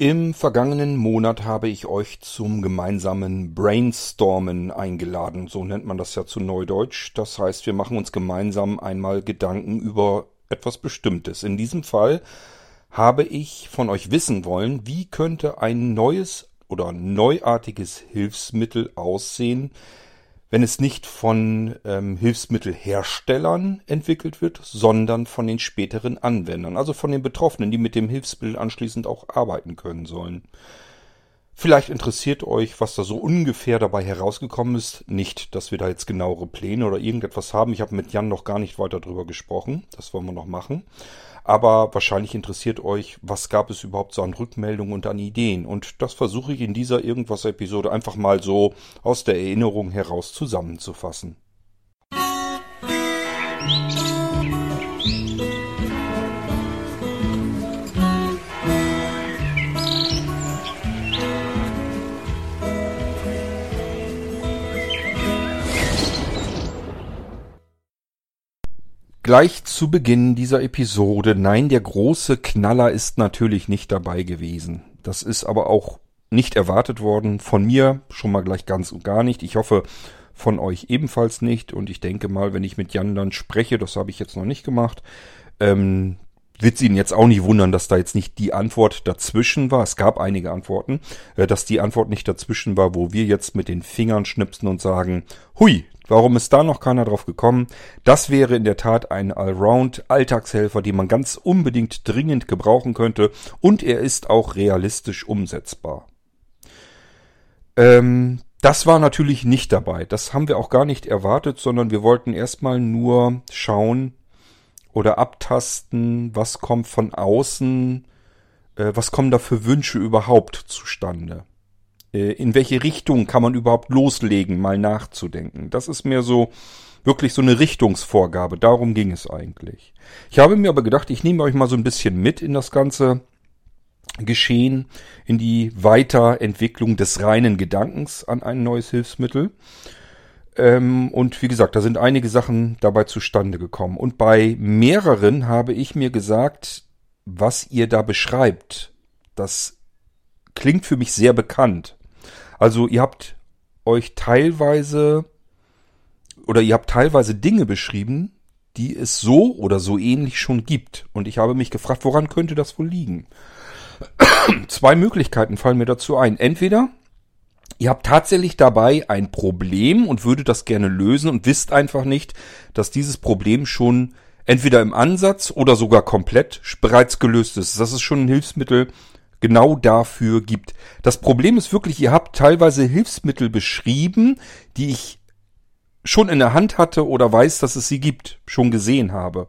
Im vergangenen Monat habe ich euch zum gemeinsamen Brainstormen eingeladen, so nennt man das ja zu Neudeutsch. Das heißt, wir machen uns gemeinsam einmal Gedanken über etwas Bestimmtes. In diesem Fall habe ich von euch wissen wollen, wie könnte ein neues oder neuartiges Hilfsmittel aussehen, wenn es nicht von ähm, Hilfsmittelherstellern entwickelt wird, sondern von den späteren Anwendern, also von den Betroffenen, die mit dem Hilfsmittel anschließend auch arbeiten können sollen. Vielleicht interessiert euch, was da so ungefähr dabei herausgekommen ist. Nicht, dass wir da jetzt genauere Pläne oder irgendetwas haben. Ich habe mit Jan noch gar nicht weiter drüber gesprochen. Das wollen wir noch machen. Aber wahrscheinlich interessiert euch, was gab es überhaupt so an Rückmeldungen und an Ideen. Und das versuche ich in dieser Irgendwas-Episode einfach mal so aus der Erinnerung heraus zusammenzufassen. Gleich zu Beginn dieser Episode, nein, der große Knaller ist natürlich nicht dabei gewesen. Das ist aber auch nicht erwartet worden. Von mir schon mal gleich ganz und gar nicht. Ich hoffe, von euch ebenfalls nicht. Und ich denke mal, wenn ich mit Jan dann spreche, das habe ich jetzt noch nicht gemacht, ähm, wird sie ihn jetzt auch nicht wundern, dass da jetzt nicht die Antwort dazwischen war. Es gab einige Antworten, äh, dass die Antwort nicht dazwischen war, wo wir jetzt mit den Fingern schnipsen und sagen, hui, Warum ist da noch keiner drauf gekommen? Das wäre in der Tat ein Allround-Alltagshelfer, den man ganz unbedingt dringend gebrauchen könnte und er ist auch realistisch umsetzbar. Ähm, das war natürlich nicht dabei. Das haben wir auch gar nicht erwartet, sondern wir wollten erstmal nur schauen oder abtasten, was kommt von außen, äh, was kommen da für Wünsche überhaupt zustande. Äh, in welche Richtung kann man überhaupt loslegen, mal nachzudenken. Das ist mir so wirklich so eine Richtungsvorgabe. Darum ging es eigentlich. Ich habe mir aber gedacht, ich nehme euch mal so ein bisschen mit in das ganze Geschehen, in die Weiterentwicklung des reinen Gedankens an ein neues Hilfsmittel. Ähm, und wie gesagt, da sind einige Sachen dabei zustande gekommen. Und bei mehreren habe ich mir gesagt, was ihr da beschreibt, das klingt für mich sehr bekannt. Also ihr habt euch teilweise oder ihr habt teilweise Dinge beschrieben, die es so oder so ähnlich schon gibt. Und ich habe mich gefragt, woran könnte das wohl liegen? Zwei Möglichkeiten fallen mir dazu ein. Entweder ihr habt tatsächlich dabei ein Problem und würdet das gerne lösen und wisst einfach nicht, dass dieses Problem schon entweder im Ansatz oder sogar komplett bereits gelöst ist. Das ist schon ein Hilfsmittel, genau dafür gibt. Das Problem ist wirklich, ihr habt teilweise Hilfsmittel beschrieben, die ich schon in der Hand hatte oder weiß, dass es sie gibt, schon gesehen habe.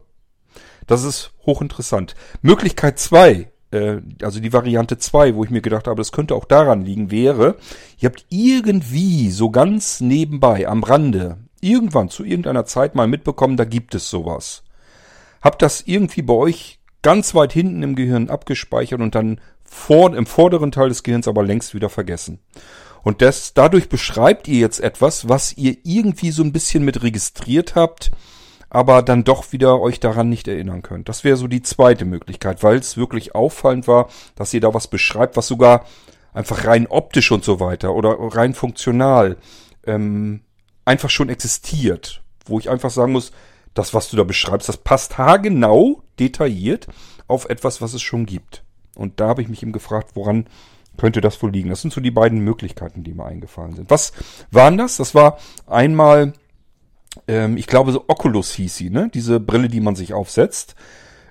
Das ist hochinteressant. Möglichkeit zwei, äh, also die Variante zwei, wo ich mir gedacht habe, das könnte auch daran liegen, wäre, ihr habt irgendwie so ganz nebenbei, am Rande, irgendwann zu irgendeiner Zeit mal mitbekommen, da gibt es sowas. Habt das irgendwie bei euch ganz weit hinten im Gehirn abgespeichert und dann vor, im vorderen Teil des Gehirns aber längst wieder vergessen. Und das, dadurch beschreibt ihr jetzt etwas, was ihr irgendwie so ein bisschen mit registriert habt, aber dann doch wieder euch daran nicht erinnern könnt. Das wäre so die zweite Möglichkeit, weil es wirklich auffallend war, dass ihr da was beschreibt, was sogar einfach rein optisch und so weiter oder rein funktional ähm, einfach schon existiert. Wo ich einfach sagen muss, das, was du da beschreibst, das passt haargenau detailliert auf etwas, was es schon gibt. Und da habe ich mich eben gefragt, woran könnte das wohl liegen? Das sind so die beiden Möglichkeiten, die mir eingefallen sind. Was waren das? Das war einmal, ähm, ich glaube, so Oculus hieß sie, ne? Diese Brille, die man sich aufsetzt.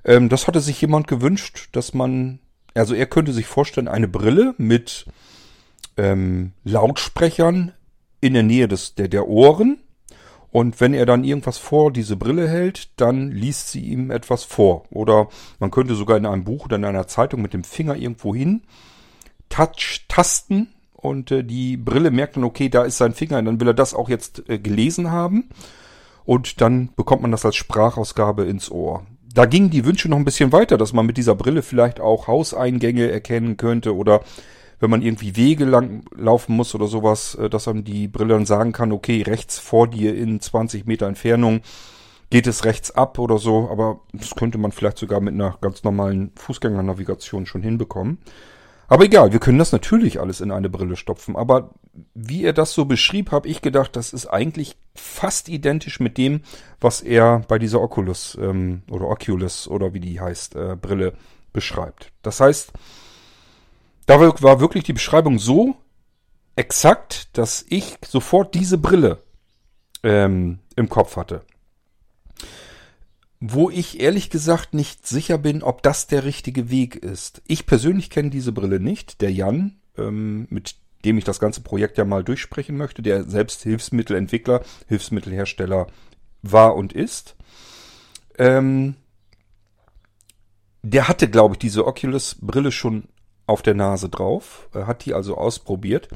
Ähm, das hatte sich jemand gewünscht, dass man, also er könnte sich vorstellen, eine Brille mit ähm, Lautsprechern in der Nähe des, der, der Ohren und wenn er dann irgendwas vor diese Brille hält, dann liest sie ihm etwas vor. Oder man könnte sogar in einem Buch oder in einer Zeitung mit dem Finger irgendwo hin touch, tasten und äh, die Brille merkt dann, okay, da ist sein Finger, und dann will er das auch jetzt äh, gelesen haben. Und dann bekommt man das als Sprachausgabe ins Ohr. Da gingen die Wünsche noch ein bisschen weiter, dass man mit dieser Brille vielleicht auch Hauseingänge erkennen könnte oder wenn man irgendwie Wege lang laufen muss oder sowas, äh, dass dann die Brille dann sagen kann, okay, rechts vor dir in 20 Meter Entfernung geht es rechts ab oder so, aber das könnte man vielleicht sogar mit einer ganz normalen Fußgängernavigation schon hinbekommen. Aber egal, wir können das natürlich alles in eine Brille stopfen. Aber wie er das so beschrieb, habe ich gedacht, das ist eigentlich fast identisch mit dem, was er bei dieser Oculus ähm, oder Oculus oder wie die heißt, äh, Brille beschreibt. Das heißt, da war wirklich die Beschreibung so exakt, dass ich sofort diese Brille ähm, im Kopf hatte wo ich ehrlich gesagt nicht sicher bin, ob das der richtige Weg ist. Ich persönlich kenne diese Brille nicht. Der Jan, ähm, mit dem ich das ganze Projekt ja mal durchsprechen möchte, der selbst Hilfsmittelentwickler, Hilfsmittelhersteller war und ist, ähm, der hatte, glaube ich, diese Oculus-Brille schon auf der Nase drauf, hat die also ausprobiert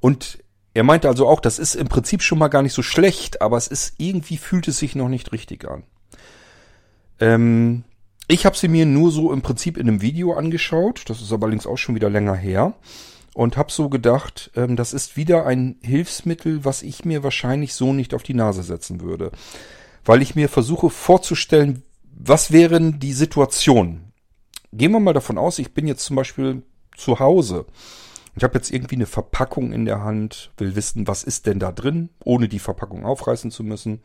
und er meinte also auch, das ist im Prinzip schon mal gar nicht so schlecht, aber es ist irgendwie fühlt es sich noch nicht richtig an. Ähm, ich habe sie mir nur so im Prinzip in einem Video angeschaut. Das ist aber allerdings auch schon wieder länger her. Und habe so gedacht, ähm, das ist wieder ein Hilfsmittel, was ich mir wahrscheinlich so nicht auf die Nase setzen würde. Weil ich mir versuche vorzustellen, was wären die Situationen. Gehen wir mal davon aus, ich bin jetzt zum Beispiel zu Hause. Ich habe jetzt irgendwie eine Verpackung in der Hand, will wissen, was ist denn da drin, ohne die Verpackung aufreißen zu müssen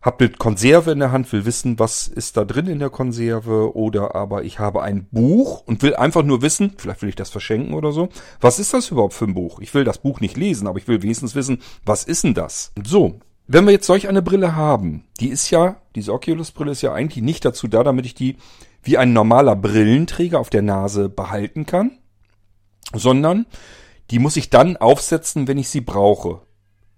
hab eine Konserve in der Hand, will wissen, was ist da drin in der Konserve oder aber ich habe ein Buch und will einfach nur wissen, vielleicht will ich das verschenken oder so. Was ist das überhaupt für ein Buch? Ich will das Buch nicht lesen, aber ich will wenigstens wissen, was ist denn das? So. Wenn wir jetzt solch eine Brille haben, die ist ja, diese Oculus-Brille ist ja eigentlich nicht dazu da, damit ich die wie ein normaler Brillenträger auf der Nase behalten kann, sondern die muss ich dann aufsetzen, wenn ich sie brauche.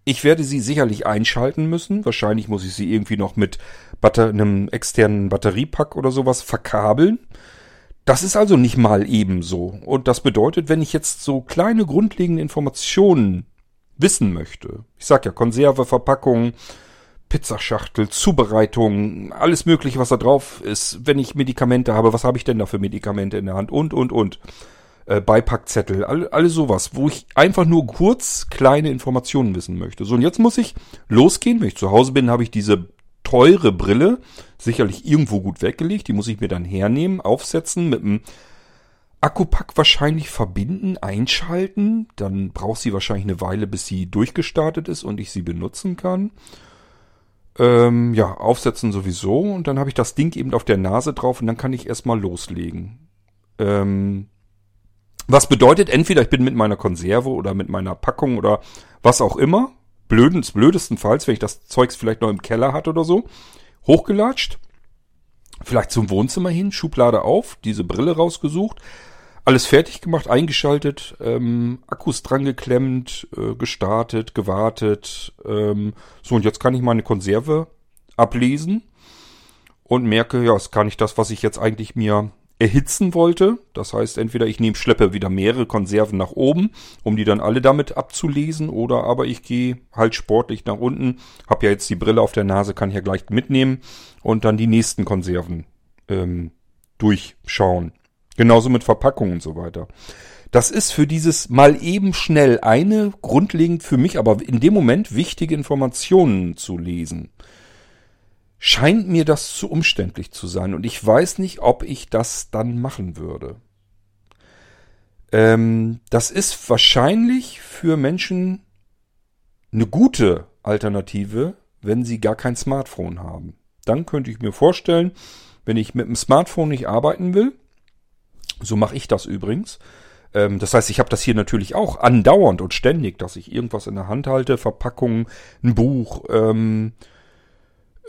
Ich werde sie sicherlich einschalten müssen. Wahrscheinlich muss ich sie irgendwie noch mit Batter einem externen Batteriepack oder sowas verkabeln. Das ist also nicht mal ebenso. Und das bedeutet, wenn ich jetzt so kleine grundlegende Informationen wissen möchte, ich sag ja Konserve, Verpackung, Pizzaschachtel, Zubereitung, alles mögliche, was da drauf ist, wenn ich Medikamente habe, was habe ich denn da für Medikamente in der Hand und, und, und äh, Beipackzettel, alle, alle sowas, wo ich einfach nur kurz kleine Informationen wissen möchte. So, und jetzt muss ich losgehen. Wenn ich zu Hause bin, habe ich diese teure Brille sicherlich irgendwo gut weggelegt. Die muss ich mir dann hernehmen, aufsetzen, mit einem Akkupack wahrscheinlich verbinden, einschalten. Dann braucht sie wahrscheinlich eine Weile, bis sie durchgestartet ist und ich sie benutzen kann. Ähm, ja, aufsetzen sowieso. Und dann habe ich das Ding eben auf der Nase drauf und dann kann ich erstmal loslegen. Ähm, was bedeutet, entweder ich bin mit meiner Konserve oder mit meiner Packung oder was auch immer, blödens, blödestenfalls, wenn ich das Zeugs vielleicht noch im Keller hat oder so, hochgelatscht, vielleicht zum Wohnzimmer hin, Schublade auf, diese Brille rausgesucht, alles fertig gemacht, eingeschaltet, ähm, Akkus dran geklemmt, äh, gestartet, gewartet. Ähm, so, und jetzt kann ich meine Konserve ablesen und merke, ja, es kann nicht das, was ich jetzt eigentlich mir erhitzen wollte. Das heißt, entweder ich nehme, schleppe wieder mehrere Konserven nach oben, um die dann alle damit abzulesen, oder aber ich gehe halt sportlich nach unten, habe ja jetzt die Brille auf der Nase, kann ich ja gleich mitnehmen und dann die nächsten Konserven ähm, durchschauen. Genauso mit Verpackungen und so weiter. Das ist für dieses mal eben schnell eine grundlegend für mich, aber in dem Moment wichtige Informationen zu lesen scheint mir das zu umständlich zu sein und ich weiß nicht, ob ich das dann machen würde. Ähm, das ist wahrscheinlich für Menschen eine gute Alternative, wenn sie gar kein Smartphone haben. Dann könnte ich mir vorstellen, wenn ich mit dem Smartphone nicht arbeiten will, so mache ich das übrigens. Ähm, das heißt, ich habe das hier natürlich auch andauernd und ständig, dass ich irgendwas in der Hand halte, Verpackungen, ein Buch, ähm,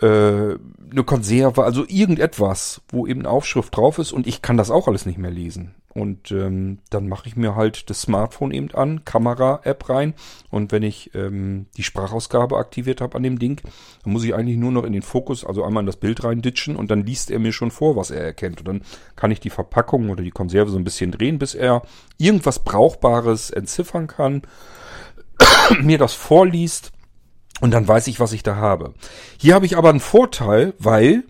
äh, eine Konserve, also irgendetwas, wo eben eine Aufschrift drauf ist und ich kann das auch alles nicht mehr lesen. Und ähm, dann mache ich mir halt das Smartphone eben an, Kamera-App rein und wenn ich ähm, die Sprachausgabe aktiviert habe an dem Ding, dann muss ich eigentlich nur noch in den Fokus, also einmal in das Bild rein ditchen und dann liest er mir schon vor, was er erkennt. Und dann kann ich die Verpackung oder die Konserve so ein bisschen drehen, bis er irgendwas Brauchbares entziffern kann, mir das vorliest und dann weiß ich, was ich da habe. Hier habe ich aber einen Vorteil, weil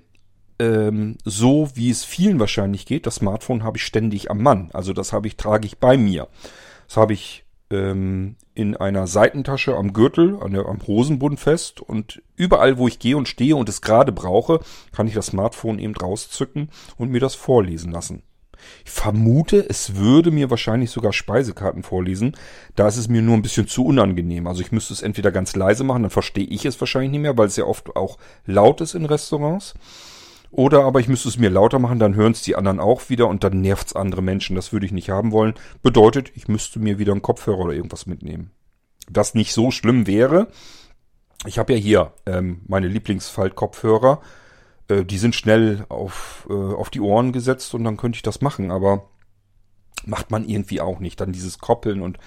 ähm, so wie es vielen wahrscheinlich geht, das Smartphone habe ich ständig am Mann. Also das habe ich, trage ich bei mir. Das habe ich ähm, in einer Seitentasche am Gürtel, an der, am Hosenbund fest und überall, wo ich gehe und stehe und es gerade brauche, kann ich das Smartphone eben rauszücken und mir das vorlesen lassen. Ich vermute, es würde mir wahrscheinlich sogar Speisekarten vorlesen. Da ist es mir nur ein bisschen zu unangenehm. Also ich müsste es entweder ganz leise machen, dann verstehe ich es wahrscheinlich nicht mehr, weil es ja oft auch laut ist in Restaurants. Oder aber ich müsste es mir lauter machen, dann hören es die anderen auch wieder und dann nervt es andere Menschen. Das würde ich nicht haben wollen. Bedeutet, ich müsste mir wieder einen Kopfhörer oder irgendwas mitnehmen. Das nicht so schlimm wäre. Ich habe ja hier ähm, meine Lieblingsfalt-Kopfhörer äh, die sind schnell auf, äh, auf die Ohren gesetzt und dann könnte ich das machen, aber macht man irgendwie auch nicht. Dann dieses Koppeln und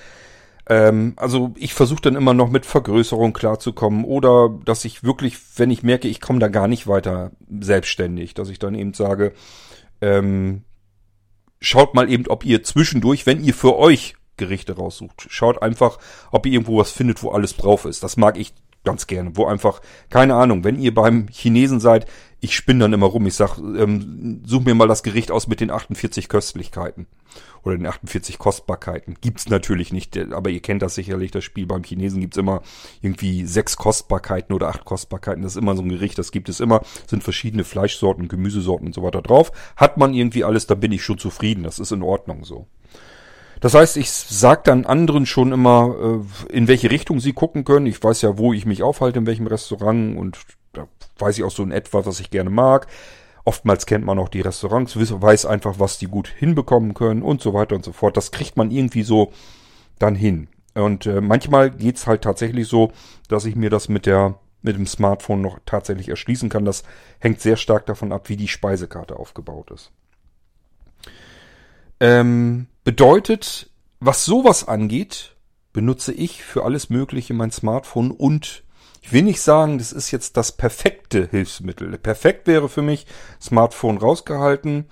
ähm, also ich versuche dann immer noch mit Vergrößerung klarzukommen oder dass ich wirklich, wenn ich merke, ich komme da gar nicht weiter selbstständig, dass ich dann eben sage, ähm, schaut mal eben, ob ihr zwischendurch, wenn ihr für euch Gerichte raussucht, schaut einfach, ob ihr irgendwo was findet, wo alles drauf ist. Das mag ich ganz gerne, wo einfach, keine Ahnung, wenn ihr beim Chinesen seid, ich spinne dann immer rum. Ich sag, ähm, such mir mal das Gericht aus mit den 48 Köstlichkeiten. Oder den 48 Kostbarkeiten. Gibt's natürlich nicht, aber ihr kennt das sicherlich, das Spiel beim Chinesen gibt's immer irgendwie sechs Kostbarkeiten oder acht Kostbarkeiten. Das ist immer so ein Gericht, das gibt es immer. Sind verschiedene Fleischsorten, Gemüsesorten und so weiter drauf. Hat man irgendwie alles, da bin ich schon zufrieden. Das ist in Ordnung so. Das heißt, ich sag dann anderen schon immer, äh, in welche Richtung sie gucken können. Ich weiß ja, wo ich mich aufhalte, in welchem Restaurant und da weiß ich auch so in etwa, was ich gerne mag. Oftmals kennt man auch die Restaurants, weiß einfach, was die gut hinbekommen können und so weiter und so fort. Das kriegt man irgendwie so dann hin. Und äh, manchmal geht's halt tatsächlich so, dass ich mir das mit der mit dem Smartphone noch tatsächlich erschließen kann. Das hängt sehr stark davon ab, wie die Speisekarte aufgebaut ist. Ähm, bedeutet, was sowas angeht, benutze ich für alles Mögliche mein Smartphone und ich will nicht sagen, das ist jetzt das perfekte Hilfsmittel. Perfekt wäre für mich Smartphone rausgehalten,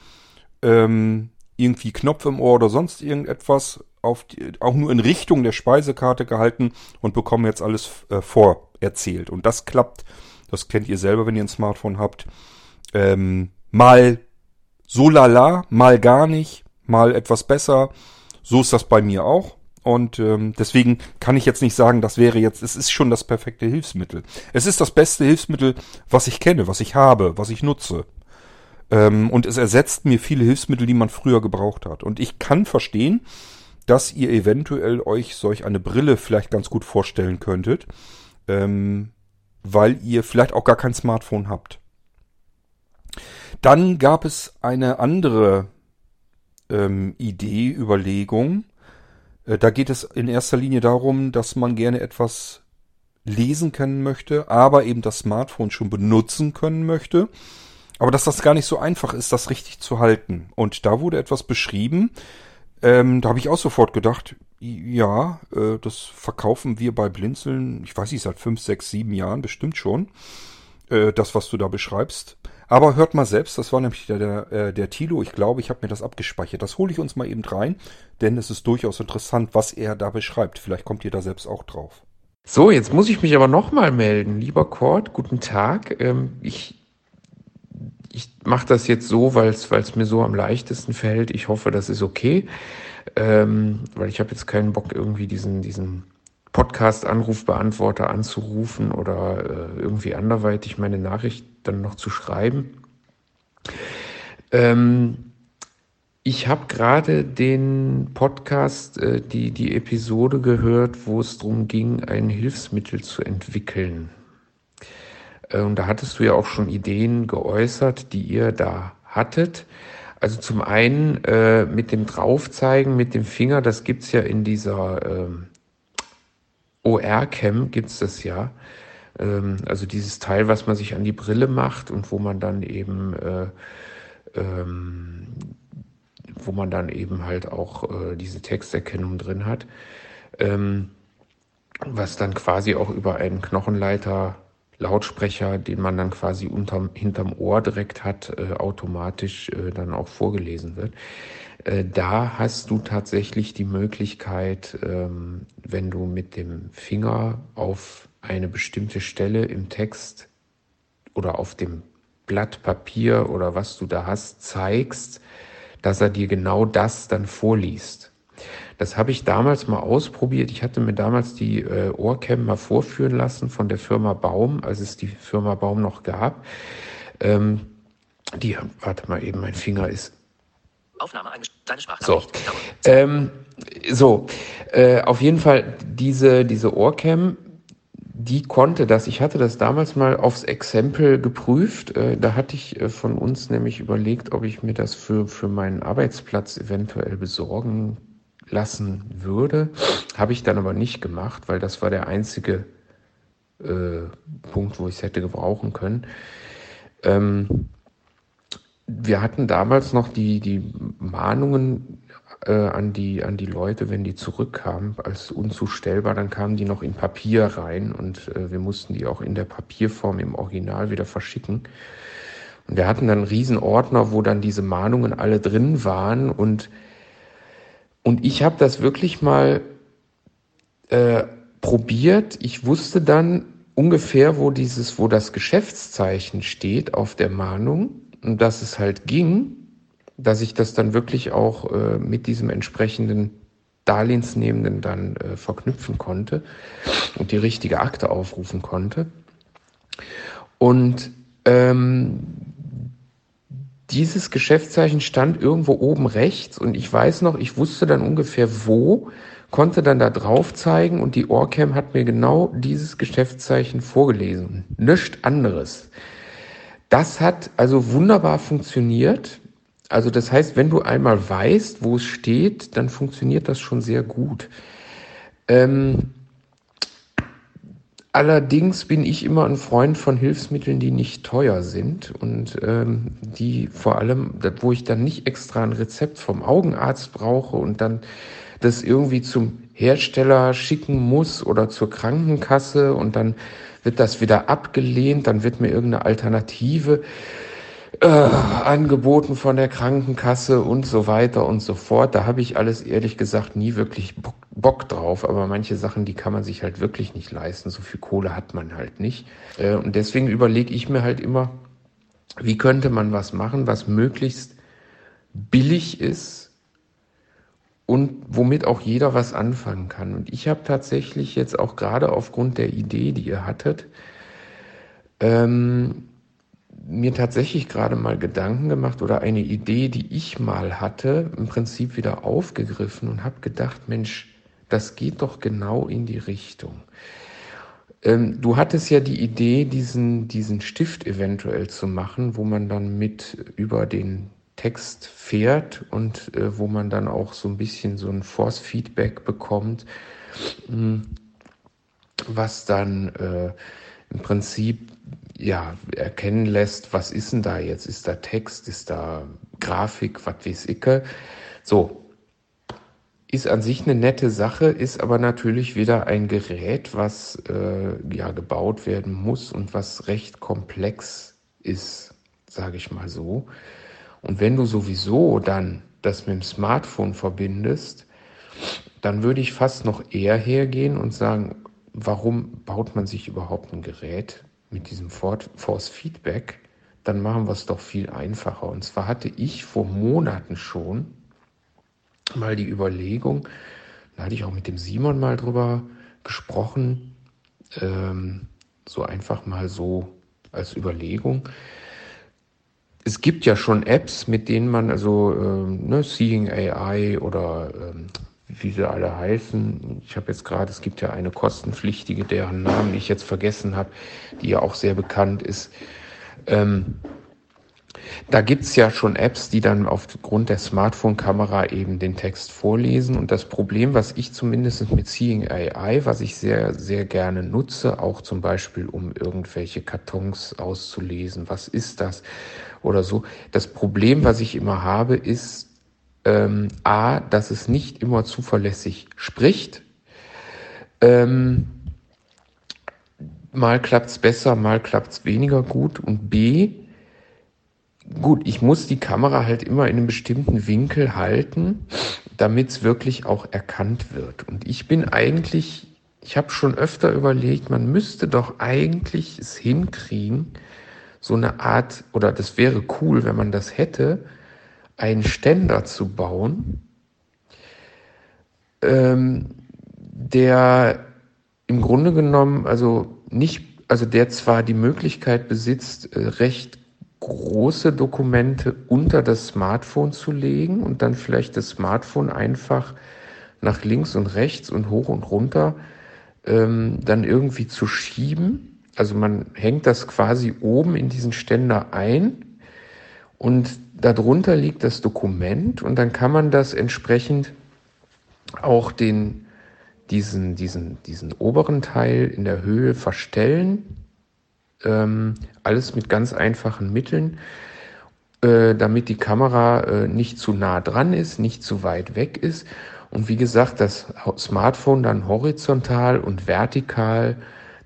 ähm, irgendwie Knopf im Ohr oder sonst irgendetwas, auf die, auch nur in Richtung der Speisekarte gehalten und bekomme jetzt alles äh, vorerzählt. Und das klappt, das kennt ihr selber, wenn ihr ein Smartphone habt, ähm, mal so lala, mal gar nicht, mal etwas besser. So ist das bei mir auch. Und ähm, deswegen kann ich jetzt nicht sagen, das wäre jetzt, es ist schon das perfekte Hilfsmittel. Es ist das beste Hilfsmittel, was ich kenne, was ich habe, was ich nutze. Ähm, und es ersetzt mir viele Hilfsmittel, die man früher gebraucht hat. Und ich kann verstehen, dass ihr eventuell euch solch eine Brille vielleicht ganz gut vorstellen könntet, ähm, weil ihr vielleicht auch gar kein Smartphone habt. Dann gab es eine andere ähm, Idee, Überlegung, da geht es in erster Linie darum, dass man gerne etwas lesen können möchte, aber eben das Smartphone schon benutzen können möchte. Aber dass das gar nicht so einfach ist, das richtig zu halten. Und da wurde etwas beschrieben. Ähm, da habe ich auch sofort gedacht, ja, äh, das verkaufen wir bei Blinzeln, ich weiß nicht, seit fünf, sechs, sieben Jahren bestimmt schon. Äh, das, was du da beschreibst. Aber hört mal selbst, das war nämlich der, der, äh, der Tilo. Ich glaube, ich habe mir das abgespeichert. Das hole ich uns mal eben rein, denn es ist durchaus interessant, was er da beschreibt. Vielleicht kommt ihr da selbst auch drauf. So, jetzt muss ich mich aber nochmal melden. Lieber Kurt, guten Tag. Ähm, ich ich mache das jetzt so, weil es mir so am leichtesten fällt. Ich hoffe, das ist okay, ähm, weil ich habe jetzt keinen Bock, irgendwie diesen, diesen Podcast-Anrufbeantworter anzurufen oder äh, irgendwie anderweitig meine Nachricht dann noch zu schreiben. Ähm, ich habe gerade den Podcast, äh, die, die Episode gehört, wo es darum ging, ein Hilfsmittel zu entwickeln. Äh, und da hattest du ja auch schon Ideen geäußert, die ihr da hattet. Also zum einen äh, mit dem Draufzeigen mit dem Finger, das gibt's ja in dieser OR-Cam, gibt's das ja. Ähm, also dieses Teil, was man sich an die Brille macht und wo man dann eben, äh, ähm, wo man dann eben halt auch äh, diese Texterkennung drin hat, ähm, was dann quasi auch über einen Knochenleiter Lautsprecher, den man dann quasi unterm, hinterm Ohr direkt hat, äh, automatisch äh, dann auch vorgelesen wird. Äh, da hast du tatsächlich die Möglichkeit, ähm, wenn du mit dem Finger auf eine bestimmte Stelle im Text oder auf dem Blatt Papier oder was du da hast, zeigst, dass er dir genau das dann vorliest. Das habe ich damals mal ausprobiert. Ich hatte mir damals die äh, Ohrcam mal vorführen lassen von der Firma Baum, als es die Firma Baum noch gab. Ähm, die, warte mal eben, mein Finger ist Aufnahme Deine Sprache. So, ähm, so äh, auf jeden Fall diese, diese Ohrcam, die konnte das. Ich hatte das damals mal aufs Exempel geprüft. Äh, da hatte ich äh, von uns nämlich überlegt, ob ich mir das für, für meinen Arbeitsplatz eventuell besorgen lassen würde. Habe ich dann aber nicht gemacht, weil das war der einzige äh, Punkt, wo ich es hätte gebrauchen können. Ähm, wir hatten damals noch die, die Mahnungen äh, an, die, an die Leute, wenn die zurückkamen, als unzustellbar, dann kamen die noch in Papier rein und äh, wir mussten die auch in der Papierform im Original wieder verschicken. Und wir hatten dann einen riesen Ordner, wo dann diese Mahnungen alle drin waren und, und ich habe das wirklich mal äh, probiert. Ich wusste dann ungefähr, wo dieses, wo das Geschäftszeichen steht auf der Mahnung dass es halt ging, dass ich das dann wirklich auch äh, mit diesem entsprechenden Darlehensnehmenden dann äh, verknüpfen konnte und die richtige Akte aufrufen konnte. Und ähm, dieses Geschäftszeichen stand irgendwo oben rechts und ich weiß noch, ich wusste dann ungefähr wo, konnte dann da drauf zeigen und die Orcam hat mir genau dieses Geschäftszeichen vorgelesen. Nichts anderes. Das hat also wunderbar funktioniert. Also das heißt, wenn du einmal weißt, wo es steht, dann funktioniert das schon sehr gut. Ähm, allerdings bin ich immer ein Freund von Hilfsmitteln, die nicht teuer sind und ähm, die vor allem, wo ich dann nicht extra ein Rezept vom Augenarzt brauche und dann das irgendwie zum Hersteller schicken muss oder zur Krankenkasse und dann wird das wieder abgelehnt, dann wird mir irgendeine Alternative äh, angeboten von der Krankenkasse und so weiter und so fort. Da habe ich alles ehrlich gesagt nie wirklich Bock drauf, aber manche Sachen, die kann man sich halt wirklich nicht leisten. So viel Kohle hat man halt nicht. Äh, und deswegen überlege ich mir halt immer, wie könnte man was machen, was möglichst billig ist und womit auch jeder was anfangen kann. Und ich habe tatsächlich jetzt auch gerade aufgrund der Idee, die ihr hattet, ähm, mir tatsächlich gerade mal Gedanken gemacht oder eine Idee, die ich mal hatte, im Prinzip wieder aufgegriffen und habe gedacht, Mensch, das geht doch genau in die Richtung. Ähm, du hattest ja die Idee, diesen, diesen Stift eventuell zu machen, wo man dann mit über den Text fährt und äh, wo man dann auch so ein bisschen so ein Force-Feedback bekommt, mh, hm, was dann äh, im Prinzip ja, erkennen lässt, was ist denn da jetzt? Ist da Text, ist da Grafik, was weiß ich. So, ist an sich eine nette Sache, ist aber natürlich wieder ein Gerät, was äh, ja gebaut werden muss und was recht komplex ist, sage ich mal so. Und wenn du sowieso dann das mit dem Smartphone verbindest, dann würde ich fast noch eher hergehen und sagen, warum baut man sich überhaupt ein Gerät mit diesem Force Feedback, dann machen wir es doch viel einfacher. Und zwar hatte ich vor Monaten schon mal die Überlegung, da hatte ich auch mit dem Simon mal drüber gesprochen, ähm, so einfach mal so als Überlegung. Es gibt ja schon Apps, mit denen man also ähm, ne, Seeing AI oder ähm, wie sie alle heißen. Ich habe jetzt gerade, es gibt ja eine kostenpflichtige, deren Namen ich jetzt vergessen habe, die ja auch sehr bekannt ist. Ähm, da gibt's ja schon Apps, die dann aufgrund der Smartphone-Kamera eben den Text vorlesen. Und das Problem, was ich zumindest mit Seeing AI, was ich sehr, sehr gerne nutze, auch zum Beispiel, um irgendwelche Kartons auszulesen, was ist das oder so. Das Problem, was ich immer habe, ist, ähm, A, dass es nicht immer zuverlässig spricht. Ähm, mal klappt's besser, mal klappt's weniger gut. Und B, gut, ich muss die Kamera halt immer in einem bestimmten Winkel halten, damit es wirklich auch erkannt wird. Und ich bin eigentlich, ich habe schon öfter überlegt, man müsste doch eigentlich es hinkriegen, so eine Art, oder das wäre cool, wenn man das hätte, einen Ständer zu bauen, ähm, der im Grunde genommen, also nicht, also der zwar die Möglichkeit besitzt, äh, recht große Dokumente unter das Smartphone zu legen und dann vielleicht das Smartphone einfach nach links und rechts und hoch und runter ähm, dann irgendwie zu schieben. Also man hängt das quasi oben in diesen Ständer ein und darunter liegt das Dokument und dann kann man das entsprechend auch den, diesen, diesen, diesen oberen Teil in der Höhe verstellen ähm, alles mit ganz einfachen Mitteln, äh, damit die Kamera äh, nicht zu nah dran ist, nicht zu weit weg ist. Und wie gesagt, das Smartphone dann horizontal und vertikal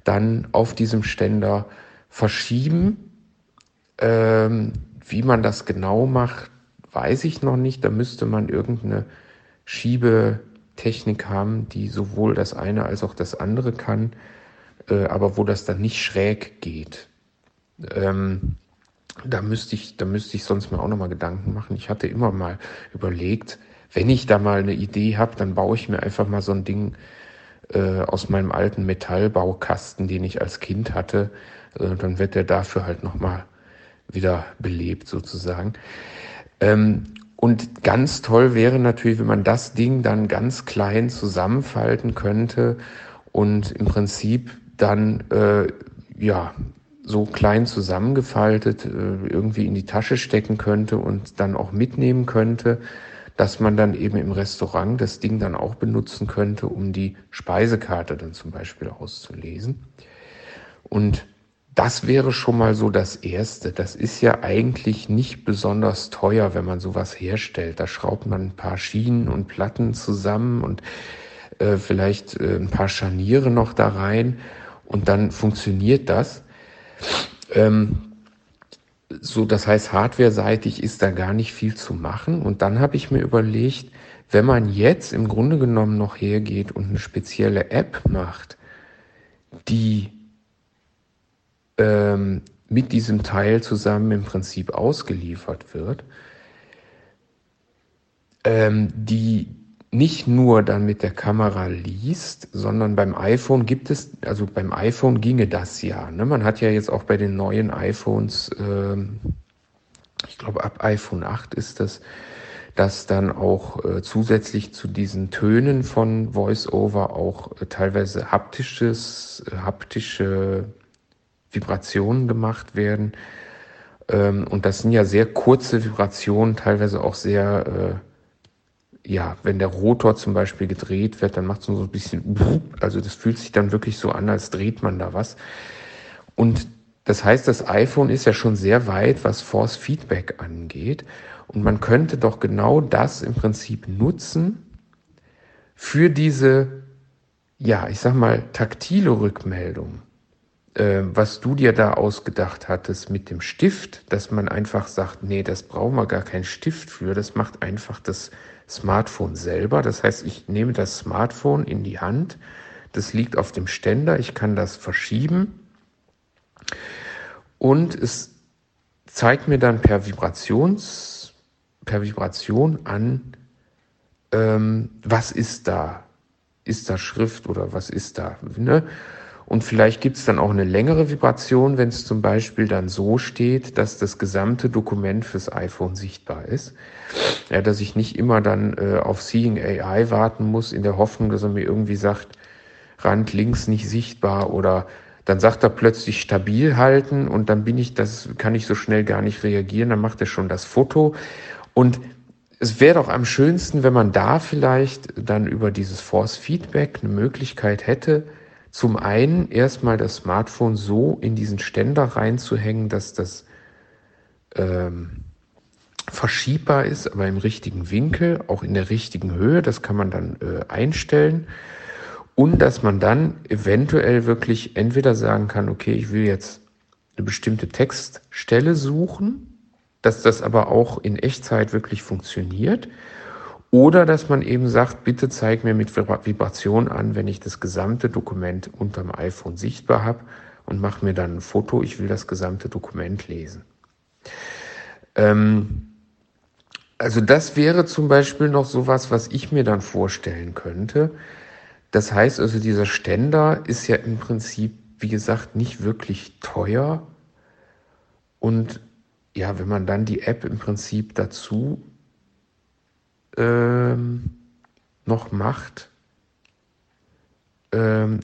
dann auf diesem Ständer verschieben. Ähm, wie man das genau macht, weiß ich noch nicht. Da müsste man irgendeine Schiebetechnik haben, die sowohl das eine als auch das andere kann äh, aber wo das dann nicht schräg geht. Ähm, da müsste ich, da müsste ich sonst mir auch nochmal Gedanken machen. Ich hatte immer mal überlegt, wenn ich da mal eine Idee habe, dann baue ich mir einfach mal so ein Ding äh, aus meinem alten Metallbaukasten, den ich als Kind hatte. Äh, dann wird der dafür halt nochmal wieder belebt sozusagen. Ähm, und ganz toll wäre natürlich, wenn man das Ding dann ganz klein zusammenfalten könnte und im Prinzip dann äh, ja so klein zusammengefaltet äh, irgendwie in die Tasche stecken könnte und dann auch mitnehmen könnte, dass man dann eben im Restaurant das Ding dann auch benutzen könnte, um die Speisekarte dann zum Beispiel auszulesen. Und das wäre schon mal so das Erste. Das ist ja eigentlich nicht besonders teuer, wenn man sowas herstellt. Da schraubt man ein paar Schienen und Platten zusammen und äh, vielleicht äh, ein paar Scharniere noch da rein und dann funktioniert das. Ähm, so, das heißt, hardware-seitig ist da gar nicht viel zu machen. Und dann habe ich mir überlegt, wenn man jetzt im Grunde genommen noch hergeht und eine spezielle App macht, die ähm, mit diesem Teil zusammen im Prinzip ausgeliefert wird, ähm, die nicht nur dann mit der Kamera liest, sondern beim iPhone gibt es, also beim iPhone ginge das ja. Ne? Man hat ja jetzt auch bei den neuen iPhones, äh, ich glaube ab iPhone 8 ist das, dass dann auch äh, zusätzlich zu diesen Tönen von VoiceOver auch äh, teilweise haptisches, äh, haptische Vibrationen gemacht werden. Ähm, und das sind ja sehr kurze Vibrationen, teilweise auch sehr äh, ja, wenn der Rotor zum Beispiel gedreht wird, dann macht es so ein bisschen, also das fühlt sich dann wirklich so an, als dreht man da was. Und das heißt, das iPhone ist ja schon sehr weit, was Force Feedback angeht. Und man könnte doch genau das im Prinzip nutzen für diese, ja, ich sag mal, taktile Rückmeldung, was du dir da ausgedacht hattest mit dem Stift, dass man einfach sagt, nee, das brauchen wir gar keinen Stift für, das macht einfach das Smartphone selber. Das heißt, ich nehme das Smartphone in die Hand, das liegt auf dem Ständer, ich kann das verschieben und es zeigt mir dann per Vibrations, per Vibration an, ähm, was ist da? Ist da Schrift oder was ist da? Ne? Und vielleicht gibt es dann auch eine längere Vibration, wenn es zum Beispiel dann so steht, dass das gesamte Dokument fürs iPhone sichtbar ist. Ja, dass ich nicht immer dann äh, auf Seeing AI warten muss, in der Hoffnung, dass er mir irgendwie sagt, Rand links nicht sichtbar oder dann sagt er plötzlich stabil halten und dann bin ich, das kann ich so schnell gar nicht reagieren, dann macht er schon das Foto. Und es wäre doch am schönsten, wenn man da vielleicht dann über dieses Force Feedback eine Möglichkeit hätte, zum einen erstmal das Smartphone so in diesen Ständer reinzuhängen, dass das ähm, verschiebbar ist, aber im richtigen Winkel, auch in der richtigen Höhe. Das kann man dann äh, einstellen. Und dass man dann eventuell wirklich entweder sagen kann, okay, ich will jetzt eine bestimmte Textstelle suchen, dass das aber auch in Echtzeit wirklich funktioniert. Oder dass man eben sagt, bitte zeig mir mit Vibration an, wenn ich das gesamte Dokument unterm iPhone sichtbar habe und mach mir dann ein Foto, ich will das gesamte Dokument lesen. Ähm, also das wäre zum Beispiel noch sowas, was ich mir dann vorstellen könnte. Das heißt also, dieser Ständer ist ja im Prinzip, wie gesagt, nicht wirklich teuer und ja, wenn man dann die App im Prinzip dazu ähm, noch macht, ähm,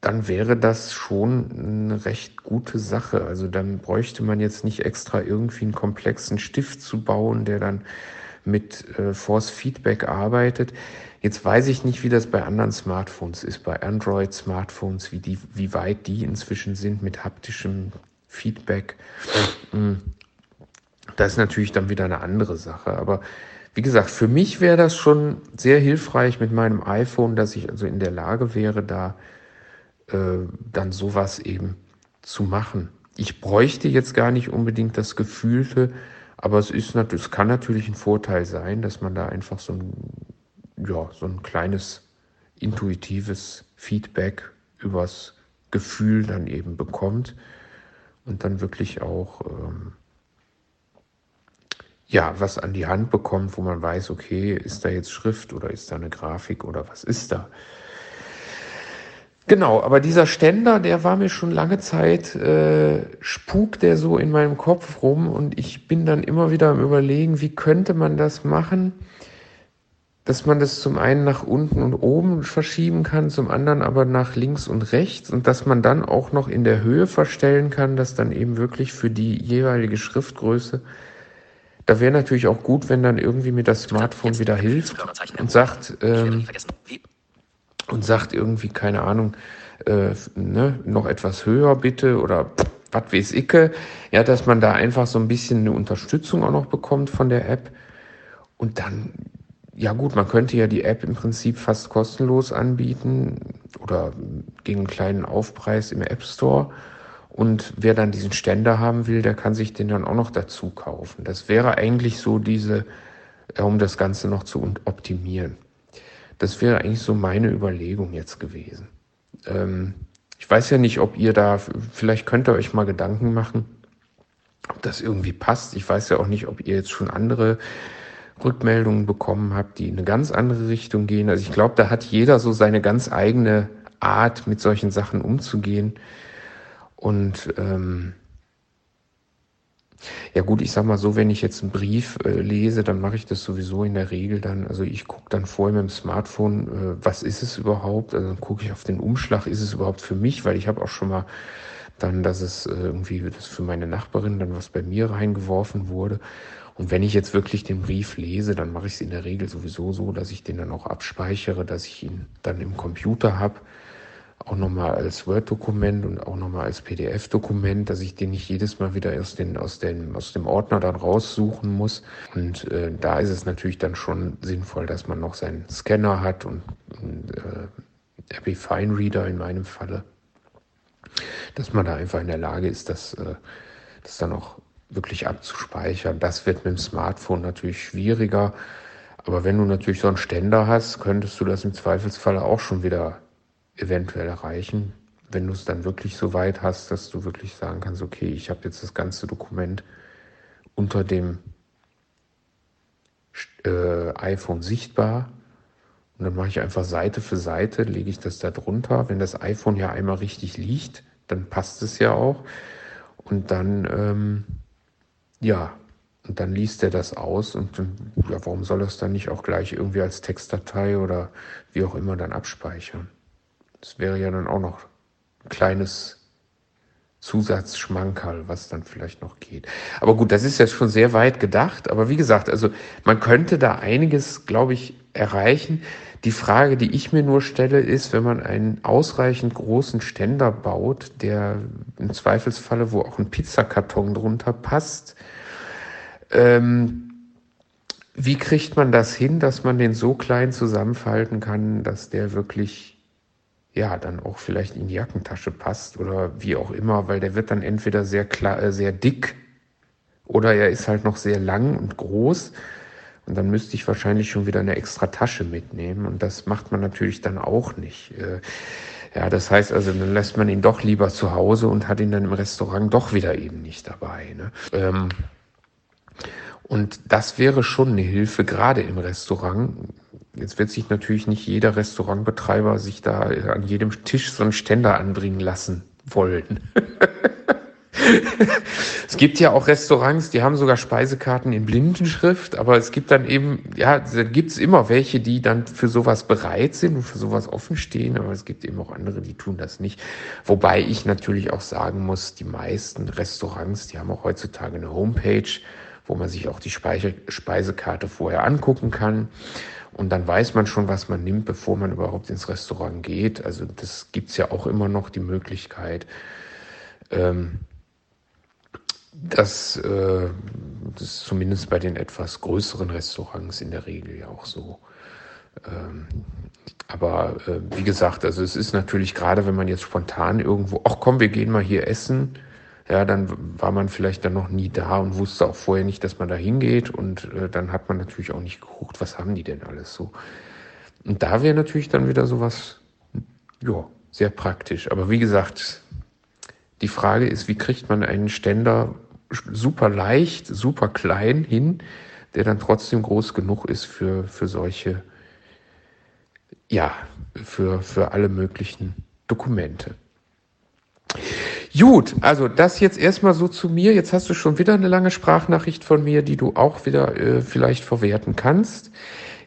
dann wäre das schon eine recht gute Sache. Also dann bräuchte man jetzt nicht extra irgendwie einen komplexen Stift zu bauen, der dann mit äh, Force Feedback arbeitet. Jetzt weiß ich nicht, wie das bei anderen Smartphones ist, bei Android-Smartphones, wie, die, wie weit die inzwischen sind mit haptischem Feedback. Hm. Das ist natürlich dann wieder eine andere Sache. Aber wie gesagt, für mich wäre das schon sehr hilfreich mit meinem iPhone, dass ich also in der Lage wäre, da äh, dann sowas eben zu machen. Ich bräuchte jetzt gar nicht unbedingt das Gefühlte, aber es ist natürlich, es kann natürlich ein Vorteil sein, dass man da einfach so ein, ja, so ein kleines intuitives Feedback übers Gefühl dann eben bekommt und dann wirklich auch ähm, ja, was an die Hand bekommt, wo man weiß, okay, ist da jetzt Schrift oder ist da eine Grafik oder was ist da? Genau, aber dieser Ständer, der war mir schon lange Zeit, äh, spukt der so in meinem Kopf rum und ich bin dann immer wieder am Überlegen, wie könnte man das machen, dass man das zum einen nach unten und oben verschieben kann, zum anderen aber nach links und rechts und dass man dann auch noch in der Höhe verstellen kann, dass dann eben wirklich für die jeweilige Schriftgröße da wäre natürlich auch gut, wenn dann irgendwie mir das Smartphone wieder hilft und sagt, ähm, und sagt irgendwie, keine Ahnung, äh, ne, noch etwas höher bitte oder was weiß ich, ja, dass man da einfach so ein bisschen eine Unterstützung auch noch bekommt von der App. Und dann, ja gut, man könnte ja die App im Prinzip fast kostenlos anbieten oder gegen einen kleinen Aufpreis im App Store. Und wer dann diesen Ständer haben will, der kann sich den dann auch noch dazu kaufen. Das wäre eigentlich so diese, um das Ganze noch zu optimieren. Das wäre eigentlich so meine Überlegung jetzt gewesen. Ähm, ich weiß ja nicht, ob ihr da, vielleicht könnt ihr euch mal Gedanken machen, ob das irgendwie passt. Ich weiß ja auch nicht, ob ihr jetzt schon andere Rückmeldungen bekommen habt, die in eine ganz andere Richtung gehen. Also ich glaube, da hat jeder so seine ganz eigene Art, mit solchen Sachen umzugehen. Und ähm, ja gut, ich sag mal so, wenn ich jetzt einen Brief äh, lese, dann mache ich das sowieso in der Regel dann. Also ich gucke dann vorher mit dem Smartphone, äh, was ist es überhaupt? Also dann gucke ich auf den Umschlag, ist es überhaupt für mich? Weil ich habe auch schon mal dann, dass es äh, irgendwie das für meine Nachbarin dann was bei mir reingeworfen wurde. Und wenn ich jetzt wirklich den Brief lese, dann mache ich es in der Regel sowieso so, dass ich den dann auch abspeichere, dass ich ihn dann im Computer habe auch nochmal als Word-Dokument und auch nochmal als PDF-Dokument, dass ich den nicht jedes Mal wieder aus, den, aus, den, aus dem Ordner dann raussuchen muss. Und äh, da ist es natürlich dann schon sinnvoll, dass man noch seinen Scanner hat und, und äh, Fine Reader in meinem Falle, dass man da einfach in der Lage ist, das, äh, das dann auch wirklich abzuspeichern. Das wird mit dem Smartphone natürlich schwieriger. Aber wenn du natürlich so einen Ständer hast, könntest du das im Zweifelsfall auch schon wieder eventuell erreichen, wenn du es dann wirklich so weit hast, dass du wirklich sagen kannst, okay, ich habe jetzt das ganze Dokument unter dem äh, iPhone sichtbar und dann mache ich einfach Seite für Seite, lege ich das da drunter. Wenn das iPhone ja einmal richtig liegt, dann passt es ja auch. Und dann, ähm, ja, und dann liest er das aus und ja, warum soll er es dann nicht auch gleich irgendwie als Textdatei oder wie auch immer dann abspeichern? Das wäre ja dann auch noch ein kleines Zusatzschmankerl, was dann vielleicht noch geht. Aber gut, das ist jetzt schon sehr weit gedacht. Aber wie gesagt, also man könnte da einiges, glaube ich, erreichen. Die Frage, die ich mir nur stelle, ist, wenn man einen ausreichend großen Ständer baut, der im Zweifelsfalle, wo auch ein Pizzakarton drunter passt, ähm, wie kriegt man das hin, dass man den so klein zusammenfalten kann, dass der wirklich ja, dann auch vielleicht in die Jackentasche passt oder wie auch immer, weil der wird dann entweder sehr klar, äh, sehr dick oder er ist halt noch sehr lang und groß. Und dann müsste ich wahrscheinlich schon wieder eine extra Tasche mitnehmen. Und das macht man natürlich dann auch nicht. Äh, ja, das heißt also, dann lässt man ihn doch lieber zu Hause und hat ihn dann im Restaurant doch wieder eben nicht dabei. Ne? Ähm, und das wäre schon eine Hilfe, gerade im Restaurant, Jetzt wird sich natürlich nicht jeder Restaurantbetreiber sich da an jedem Tisch so einen Ständer anbringen lassen wollen. es gibt ja auch Restaurants, die haben sogar Speisekarten in Blindenschrift, aber es gibt dann eben, ja, da gibt es immer welche, die dann für sowas bereit sind und für sowas offen stehen, aber es gibt eben auch andere, die tun das nicht. Wobei ich natürlich auch sagen muss, die meisten Restaurants, die haben auch heutzutage eine Homepage, wo man sich auch die Speise Speisekarte vorher angucken kann. Und dann weiß man schon, was man nimmt, bevor man überhaupt ins Restaurant geht. Also das gibt's ja auch immer noch die Möglichkeit. Ähm, das, äh, das ist zumindest bei den etwas größeren Restaurants in der Regel ja auch so. Ähm, aber äh, wie gesagt, also es ist natürlich gerade, wenn man jetzt spontan irgendwo, ach komm, wir gehen mal hier essen, ja, dann war man vielleicht dann noch nie da und wusste auch vorher nicht, dass man da hingeht und äh, dann hat man natürlich auch nicht geguckt, was haben die denn alles so. Und da wäre natürlich dann wieder sowas, ja, sehr praktisch. Aber wie gesagt, die Frage ist, wie kriegt man einen Ständer super leicht, super klein hin, der dann trotzdem groß genug ist für, für solche, ja, für, für alle möglichen Dokumente. Gut, also das jetzt erstmal so zu mir. Jetzt hast du schon wieder eine lange Sprachnachricht von mir, die du auch wieder äh, vielleicht verwerten kannst.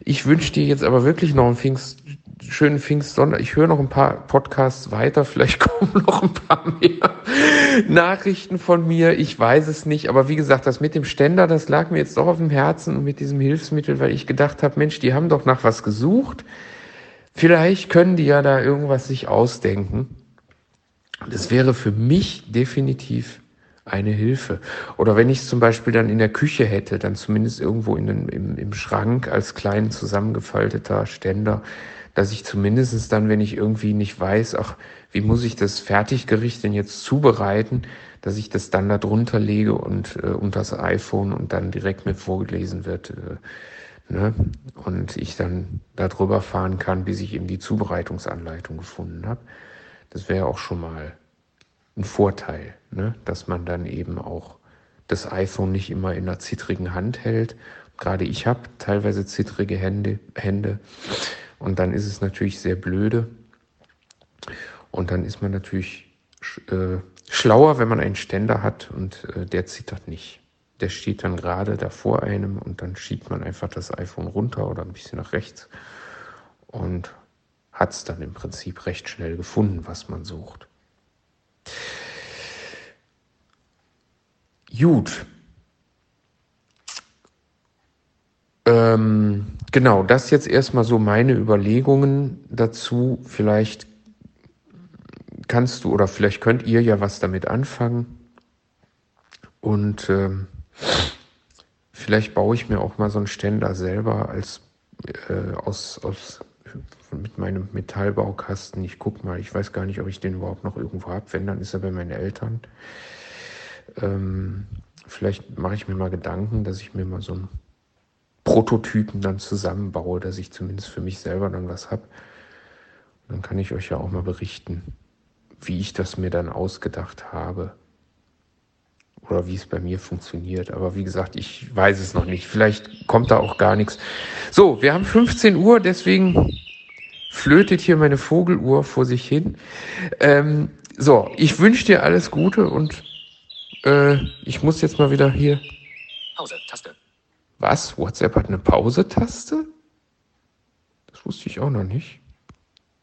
Ich wünsche dir jetzt aber wirklich noch einen Pfingst, schönen Pfingstsonntag. Ich höre noch ein paar Podcasts weiter. Vielleicht kommen noch ein paar mehr Nachrichten von mir. Ich weiß es nicht. Aber wie gesagt, das mit dem Ständer, das lag mir jetzt doch auf dem Herzen und mit diesem Hilfsmittel, weil ich gedacht habe, Mensch, die haben doch nach was gesucht. Vielleicht können die ja da irgendwas sich ausdenken. Das wäre für mich definitiv eine Hilfe. Oder wenn ich es zum Beispiel dann in der Küche hätte, dann zumindest irgendwo in den, im, im Schrank als klein zusammengefalteter Ständer, dass ich zumindestens dann, wenn ich irgendwie nicht weiß, ach, wie muss ich das Fertiggericht denn jetzt zubereiten, dass ich das dann da drunter lege und äh, unter das iPhone und dann direkt mit vorgelesen wird. Äh, ne? Und ich dann da drüber fahren kann, bis ich eben die Zubereitungsanleitung gefunden habe. Das wäre auch schon mal ein Vorteil, ne? dass man dann eben auch das iPhone nicht immer in einer zittrigen Hand hält. Gerade ich habe teilweise zittrige Hände, Hände und dann ist es natürlich sehr blöde. Und dann ist man natürlich äh, schlauer, wenn man einen Ständer hat und äh, der zittert nicht. Der steht dann gerade da vor einem und dann schiebt man einfach das iPhone runter oder ein bisschen nach rechts und hat es dann im Prinzip recht schnell gefunden, was man sucht. Gut. Ähm, genau, das jetzt erstmal so meine Überlegungen dazu. Vielleicht kannst du oder vielleicht könnt ihr ja was damit anfangen. Und ähm, vielleicht baue ich mir auch mal so einen Ständer selber als äh, aus, aus mit meinem Metallbaukasten. Ich guck mal, ich weiß gar nicht, ob ich den überhaupt noch irgendwo habe. Wenn, dann ist er bei meinen Eltern. Ähm, vielleicht mache ich mir mal Gedanken, dass ich mir mal so einen Prototypen dann zusammenbaue, dass ich zumindest für mich selber dann was habe. Dann kann ich euch ja auch mal berichten, wie ich das mir dann ausgedacht habe oder wie es bei mir funktioniert. Aber wie gesagt, ich weiß es noch nicht. Vielleicht kommt da auch gar nichts. So, wir haben 15 Uhr, deswegen flötet hier meine Vogeluhr vor sich hin. Ähm, so, ich wünsche dir alles Gute und äh, ich muss jetzt mal wieder hier. Pause, Taste. Was? WhatsApp hat eine Pause-Taste? Das wusste ich auch noch nicht.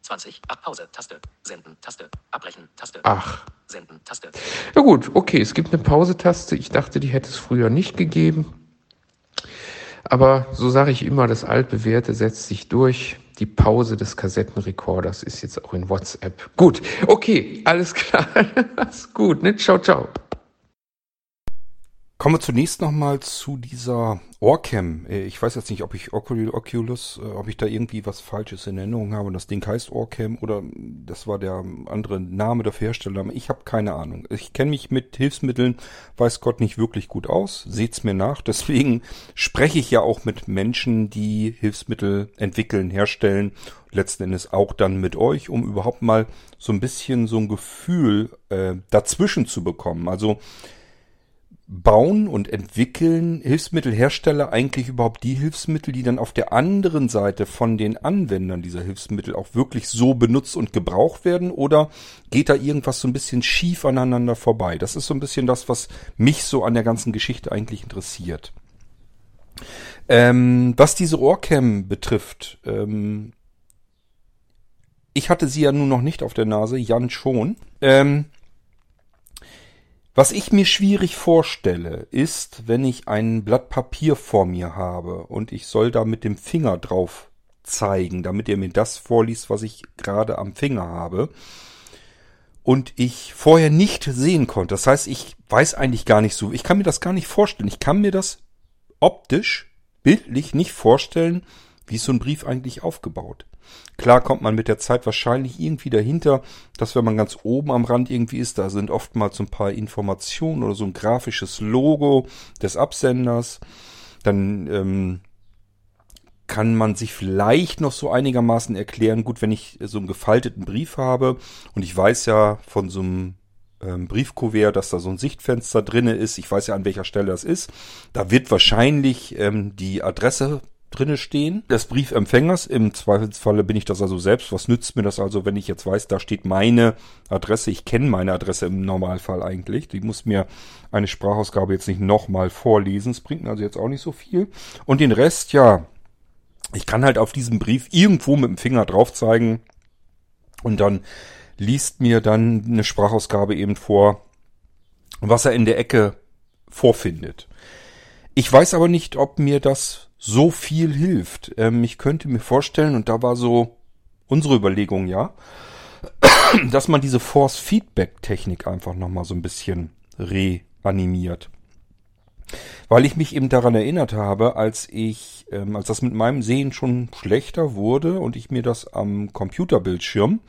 20. Ach, Pause, Taste. Senden, Taste. Abbrechen, Taste. Ach. Senden, Taste. Ja gut, okay, es gibt eine Pause-Taste. Ich dachte, die hätte es früher nicht gegeben. Aber so sage ich immer, das altbewährte setzt sich durch. Die Pause des Kassettenrekorders ist jetzt auch in WhatsApp. Gut, okay, alles klar. alles gut, ne? Ciao, ciao. Kommen wir zunächst nochmal zu dieser Orcam. Äh, ich weiß jetzt nicht, ob ich Oculus, äh, ob ich da irgendwie was Falsches in Erinnerung habe. Das Ding heißt Orcam oder das war der andere Name der Hersteller. Ich habe keine Ahnung. Ich kenne mich mit Hilfsmitteln, weiß Gott, nicht wirklich gut aus. Seht's mir nach. Deswegen spreche ich ja auch mit Menschen, die Hilfsmittel entwickeln, herstellen. Letzten Endes auch dann mit euch, um überhaupt mal so ein bisschen so ein Gefühl äh, dazwischen zu bekommen. Also bauen und entwickeln Hilfsmittelhersteller eigentlich überhaupt die Hilfsmittel, die dann auf der anderen Seite von den Anwendern dieser Hilfsmittel auch wirklich so benutzt und gebraucht werden? Oder geht da irgendwas so ein bisschen schief aneinander vorbei? Das ist so ein bisschen das, was mich so an der ganzen Geschichte eigentlich interessiert. Ähm, was diese Ohrcam betrifft, ähm, ich hatte sie ja nun noch nicht auf der Nase, Jan schon. Ähm, was ich mir schwierig vorstelle, ist, wenn ich ein Blatt Papier vor mir habe und ich soll da mit dem Finger drauf zeigen, damit er mir das vorliest, was ich gerade am Finger habe. Und ich vorher nicht sehen konnte. Das heißt, ich weiß eigentlich gar nicht so. Ich kann mir das gar nicht vorstellen. Ich kann mir das optisch, bildlich nicht vorstellen, wie ist so ein Brief eigentlich aufgebaut. Klar kommt man mit der Zeit wahrscheinlich irgendwie dahinter, dass wenn man ganz oben am Rand irgendwie ist, da sind oftmals so ein paar Informationen oder so ein grafisches Logo des Absenders. Dann ähm, kann man sich vielleicht noch so einigermaßen erklären, gut, wenn ich so einen gefalteten Brief habe und ich weiß ja von so einem ähm, Briefkuvert, dass da so ein Sichtfenster drinne ist. Ich weiß ja, an welcher Stelle das ist. Da wird wahrscheinlich ähm, die Adresse drinne stehen des Briefempfängers. Im Zweifelsfalle bin ich das also selbst. Was nützt mir das also, wenn ich jetzt weiß, da steht meine Adresse. Ich kenne meine Adresse im Normalfall eigentlich. Die muss mir eine Sprachausgabe jetzt nicht nochmal vorlesen. Es bringt mir also jetzt auch nicht so viel. Und den Rest, ja, ich kann halt auf diesem Brief irgendwo mit dem Finger drauf zeigen und dann liest mir dann eine Sprachausgabe eben vor, was er in der Ecke vorfindet. Ich weiß aber nicht, ob mir das so viel hilft. Ähm, ich könnte mir vorstellen, und da war so unsere Überlegung, ja, dass man diese Force-Feedback-Technik einfach nochmal so ein bisschen reanimiert. Weil ich mich eben daran erinnert habe, als ich, ähm, als das mit meinem Sehen schon schlechter wurde und ich mir das am Computerbildschirm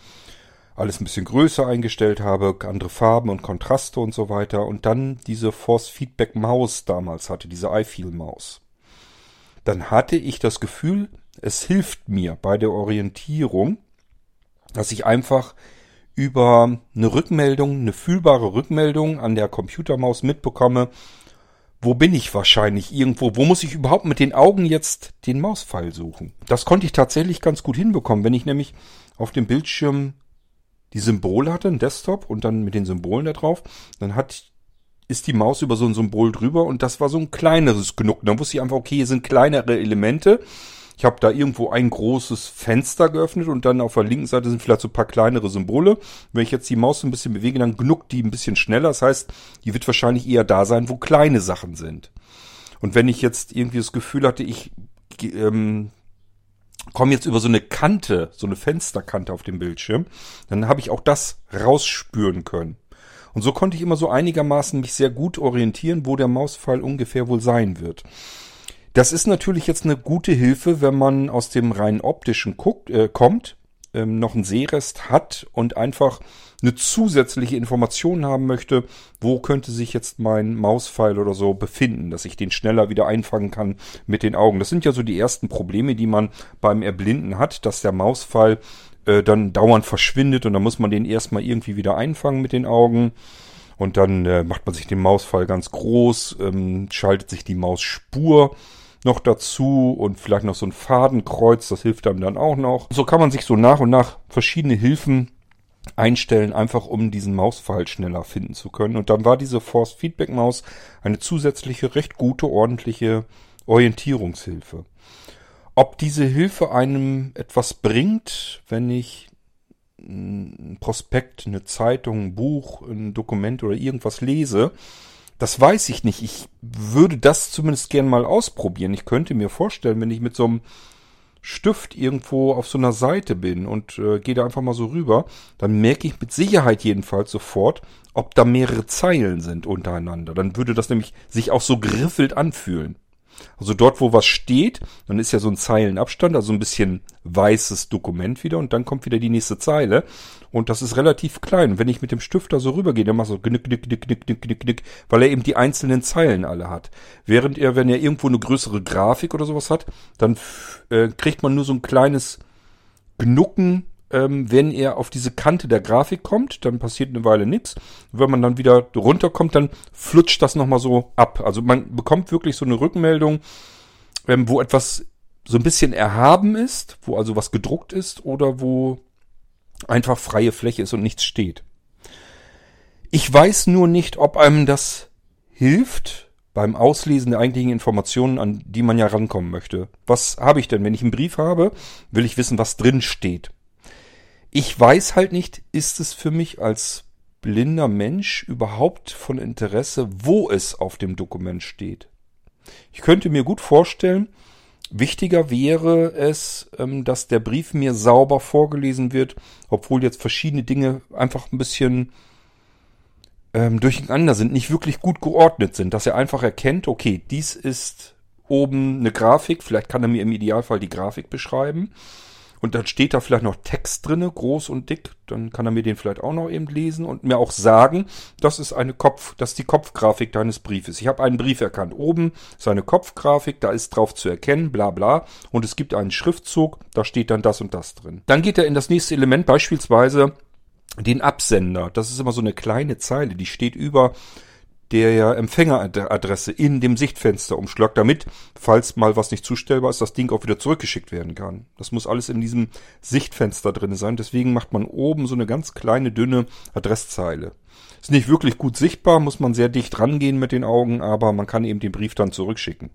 alles ein bisschen größer eingestellt habe, andere Farben und Kontraste und so weiter und dann diese Force Feedback Maus damals hatte, diese iFeel Maus dann hatte ich das Gefühl, es hilft mir bei der Orientierung, dass ich einfach über eine Rückmeldung, eine fühlbare Rückmeldung an der Computermaus mitbekomme, wo bin ich wahrscheinlich irgendwo, wo muss ich überhaupt mit den Augen jetzt den Mauspfeil suchen. Das konnte ich tatsächlich ganz gut hinbekommen, wenn ich nämlich auf dem Bildschirm die Symbole hatte, ein Desktop und dann mit den Symbolen da drauf, dann hat ist die Maus über so ein Symbol drüber und das war so ein kleineres Knucken. Dann wusste ich einfach, okay, hier sind kleinere Elemente. Ich habe da irgendwo ein großes Fenster geöffnet und dann auf der linken Seite sind vielleicht so ein paar kleinere Symbole. Wenn ich jetzt die Maus ein bisschen bewege, dann gnuckt die ein bisschen schneller. Das heißt, die wird wahrscheinlich eher da sein, wo kleine Sachen sind. Und wenn ich jetzt irgendwie das Gefühl hatte, ich ähm, komme jetzt über so eine Kante, so eine Fensterkante auf dem Bildschirm, dann habe ich auch das rausspüren können. Und so konnte ich immer so einigermaßen mich sehr gut orientieren, wo der Mauspfeil ungefähr wohl sein wird. Das ist natürlich jetzt eine gute Hilfe, wenn man aus dem rein optischen guckt, äh, kommt, ähm, noch einen Sehrest hat und einfach eine zusätzliche Information haben möchte, wo könnte sich jetzt mein Mauspfeil oder so befinden, dass ich den schneller wieder einfangen kann mit den Augen. Das sind ja so die ersten Probleme, die man beim Erblinden hat, dass der Mauspfeil äh, dann dauernd verschwindet und dann muss man den erstmal irgendwie wieder einfangen mit den Augen. Und dann äh, macht man sich den Mausfall ganz groß, ähm, schaltet sich die Mausspur noch dazu und vielleicht noch so ein Fadenkreuz, das hilft einem dann auch noch. So kann man sich so nach und nach verschiedene Hilfen einstellen, einfach um diesen Mausfall schneller finden zu können. Und dann war diese Force Feedback Maus eine zusätzliche, recht gute, ordentliche Orientierungshilfe. Ob diese Hilfe einem etwas bringt, wenn ich ein Prospekt, eine Zeitung, ein Buch, ein Dokument oder irgendwas lese, das weiß ich nicht. Ich würde das zumindest gern mal ausprobieren. Ich könnte mir vorstellen, wenn ich mit so einem Stift irgendwo auf so einer Seite bin und äh, gehe da einfach mal so rüber, dann merke ich mit Sicherheit jedenfalls sofort, ob da mehrere Zeilen sind untereinander. Dann würde das nämlich sich auch so griffelt anfühlen. Also dort, wo was steht, dann ist ja so ein Zeilenabstand, also ein bisschen weißes Dokument wieder und dann kommt wieder die nächste Zeile. Und das ist relativ klein. wenn ich mit dem Stift da so rübergehe, dann macht so knick, knick, knick, knick, knick, knick, knick, weil er eben die einzelnen Zeilen alle hat. Während er, wenn er irgendwo eine größere Grafik oder sowas hat, dann äh, kriegt man nur so ein kleines Gnucken ähm, wenn er auf diese Kante der Grafik kommt, dann passiert eine Weile nichts. Wenn man dann wieder runterkommt, dann flutscht das nochmal so ab. Also man bekommt wirklich so eine Rückmeldung, ähm, wo etwas so ein bisschen erhaben ist, wo also was gedruckt ist oder wo einfach freie Fläche ist und nichts steht. Ich weiß nur nicht, ob einem das hilft beim Auslesen der eigentlichen Informationen, an die man ja rankommen möchte. Was habe ich denn? Wenn ich einen Brief habe, will ich wissen, was drin steht. Ich weiß halt nicht, ist es für mich als blinder Mensch überhaupt von Interesse, wo es auf dem Dokument steht. Ich könnte mir gut vorstellen, wichtiger wäre es, ähm, dass der Brief mir sauber vorgelesen wird, obwohl jetzt verschiedene Dinge einfach ein bisschen ähm, durcheinander sind, nicht wirklich gut geordnet sind, dass er einfach erkennt, okay, dies ist oben eine Grafik, vielleicht kann er mir im Idealfall die Grafik beschreiben. Und dann steht da vielleicht noch Text drinne, groß und dick. Dann kann er mir den vielleicht auch noch eben lesen und mir auch sagen, das ist eine Kopf, das ist die Kopfgrafik deines Briefes. Ich habe einen Brief erkannt. Oben ist eine Kopfgrafik, da ist drauf zu erkennen, bla bla. Und es gibt einen Schriftzug, da steht dann das und das drin. Dann geht er in das nächste Element, beispielsweise den Absender. Das ist immer so eine kleine Zeile, die steht über der Empfängeradresse in dem Sichtfensterumschlag, damit, falls mal was nicht zustellbar ist, das Ding auch wieder zurückgeschickt werden kann. Das muss alles in diesem Sichtfenster drin sein. Deswegen macht man oben so eine ganz kleine, dünne Adresszeile. Ist nicht wirklich gut sichtbar, muss man sehr dicht rangehen mit den Augen, aber man kann eben den Brief dann zurückschicken.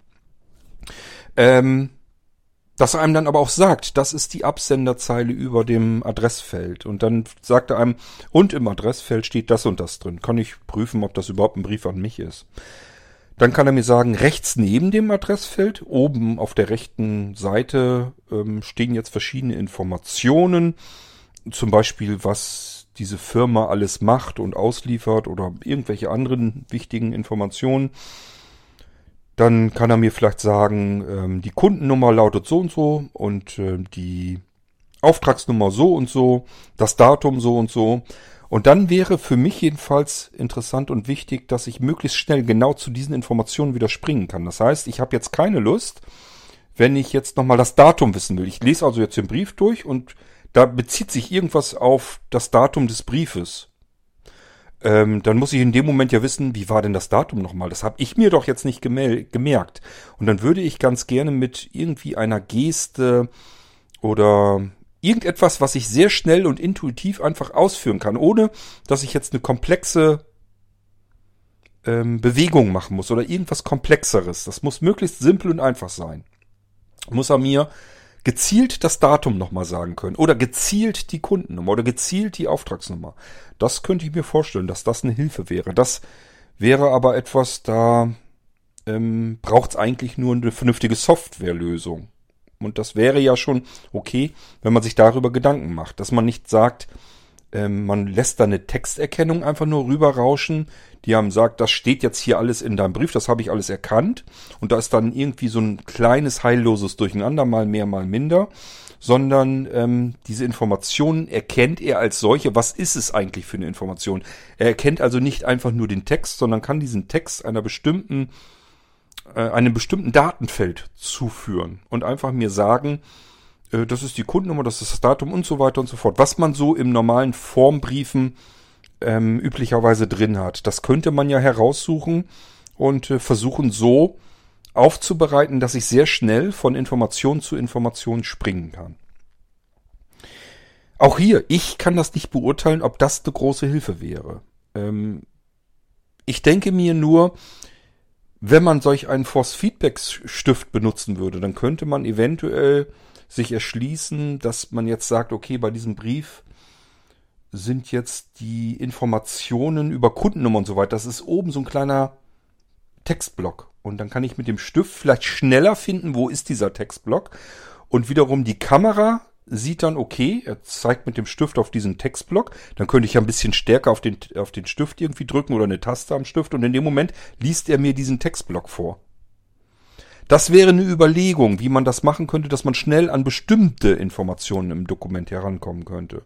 Ähm, dass er einem dann aber auch sagt, das ist die Absenderzeile über dem Adressfeld. Und dann sagt er einem, und im Adressfeld steht das und das drin. Kann ich prüfen, ob das überhaupt ein Brief an mich ist. Dann kann er mir sagen, rechts neben dem Adressfeld, oben auf der rechten Seite ähm, stehen jetzt verschiedene Informationen. Zum Beispiel, was diese Firma alles macht und ausliefert oder irgendwelche anderen wichtigen Informationen. Dann kann er mir vielleicht sagen, ähm, die Kundennummer lautet so und so und äh, die Auftragsnummer so und so, das Datum so und so. Und dann wäre für mich jedenfalls interessant und wichtig, dass ich möglichst schnell genau zu diesen Informationen wieder springen kann. Das heißt, ich habe jetzt keine Lust, wenn ich jetzt nochmal das Datum wissen will. Ich lese also jetzt den Brief durch und da bezieht sich irgendwas auf das Datum des Briefes ähm, dann muss ich in dem Moment ja wissen, wie war denn das Datum nochmal? Das habe ich mir doch jetzt nicht gemerkt. Und dann würde ich ganz gerne mit irgendwie einer Geste oder irgendetwas, was ich sehr schnell und intuitiv einfach ausführen kann, ohne dass ich jetzt eine komplexe ähm, Bewegung machen muss oder irgendwas Komplexeres. Das muss möglichst simpel und einfach sein. Muss er mir gezielt das Datum nochmal sagen können oder gezielt die Kundennummer oder gezielt die Auftragsnummer. Das könnte ich mir vorstellen, dass das eine Hilfe wäre. Das wäre aber etwas, da ähm, braucht es eigentlich nur eine vernünftige Softwarelösung. Und das wäre ja schon okay, wenn man sich darüber Gedanken macht, dass man nicht sagt, ähm, man lässt da eine Texterkennung einfach nur rüberrauschen, die haben sagt, das steht jetzt hier alles in deinem Brief, das habe ich alles erkannt. Und da ist dann irgendwie so ein kleines heilloses Durcheinander, mal mehr, mal minder. Sondern ähm, diese Informationen erkennt er als solche. Was ist es eigentlich für eine Information? Er erkennt also nicht einfach nur den Text, sondern kann diesen Text einer bestimmten, äh, einem bestimmten Datenfeld zuführen und einfach mir sagen, äh, das ist die Kundennummer, das ist das Datum und so weiter und so fort. Was man so im normalen Formbriefen ähm, üblicherweise drin hat. Das könnte man ja heraussuchen und äh, versuchen so aufzubereiten, dass ich sehr schnell von Information zu Information springen kann. Auch hier, ich kann das nicht beurteilen, ob das eine große Hilfe wäre. Ähm, ich denke mir nur, wenn man solch einen Force-Feedback-Stift benutzen würde, dann könnte man eventuell sich erschließen, dass man jetzt sagt, okay, bei diesem Brief sind jetzt die Informationen über Kundennummer und so weiter. Das ist oben so ein kleiner Textblock. Und dann kann ich mit dem Stift vielleicht schneller finden, wo ist dieser Textblock. Und wiederum die Kamera sieht dann, okay, er zeigt mit dem Stift auf diesen Textblock. Dann könnte ich ja ein bisschen stärker auf den, auf den Stift irgendwie drücken oder eine Taste am Stift. Und in dem Moment liest er mir diesen Textblock vor. Das wäre eine Überlegung, wie man das machen könnte, dass man schnell an bestimmte Informationen im Dokument herankommen könnte.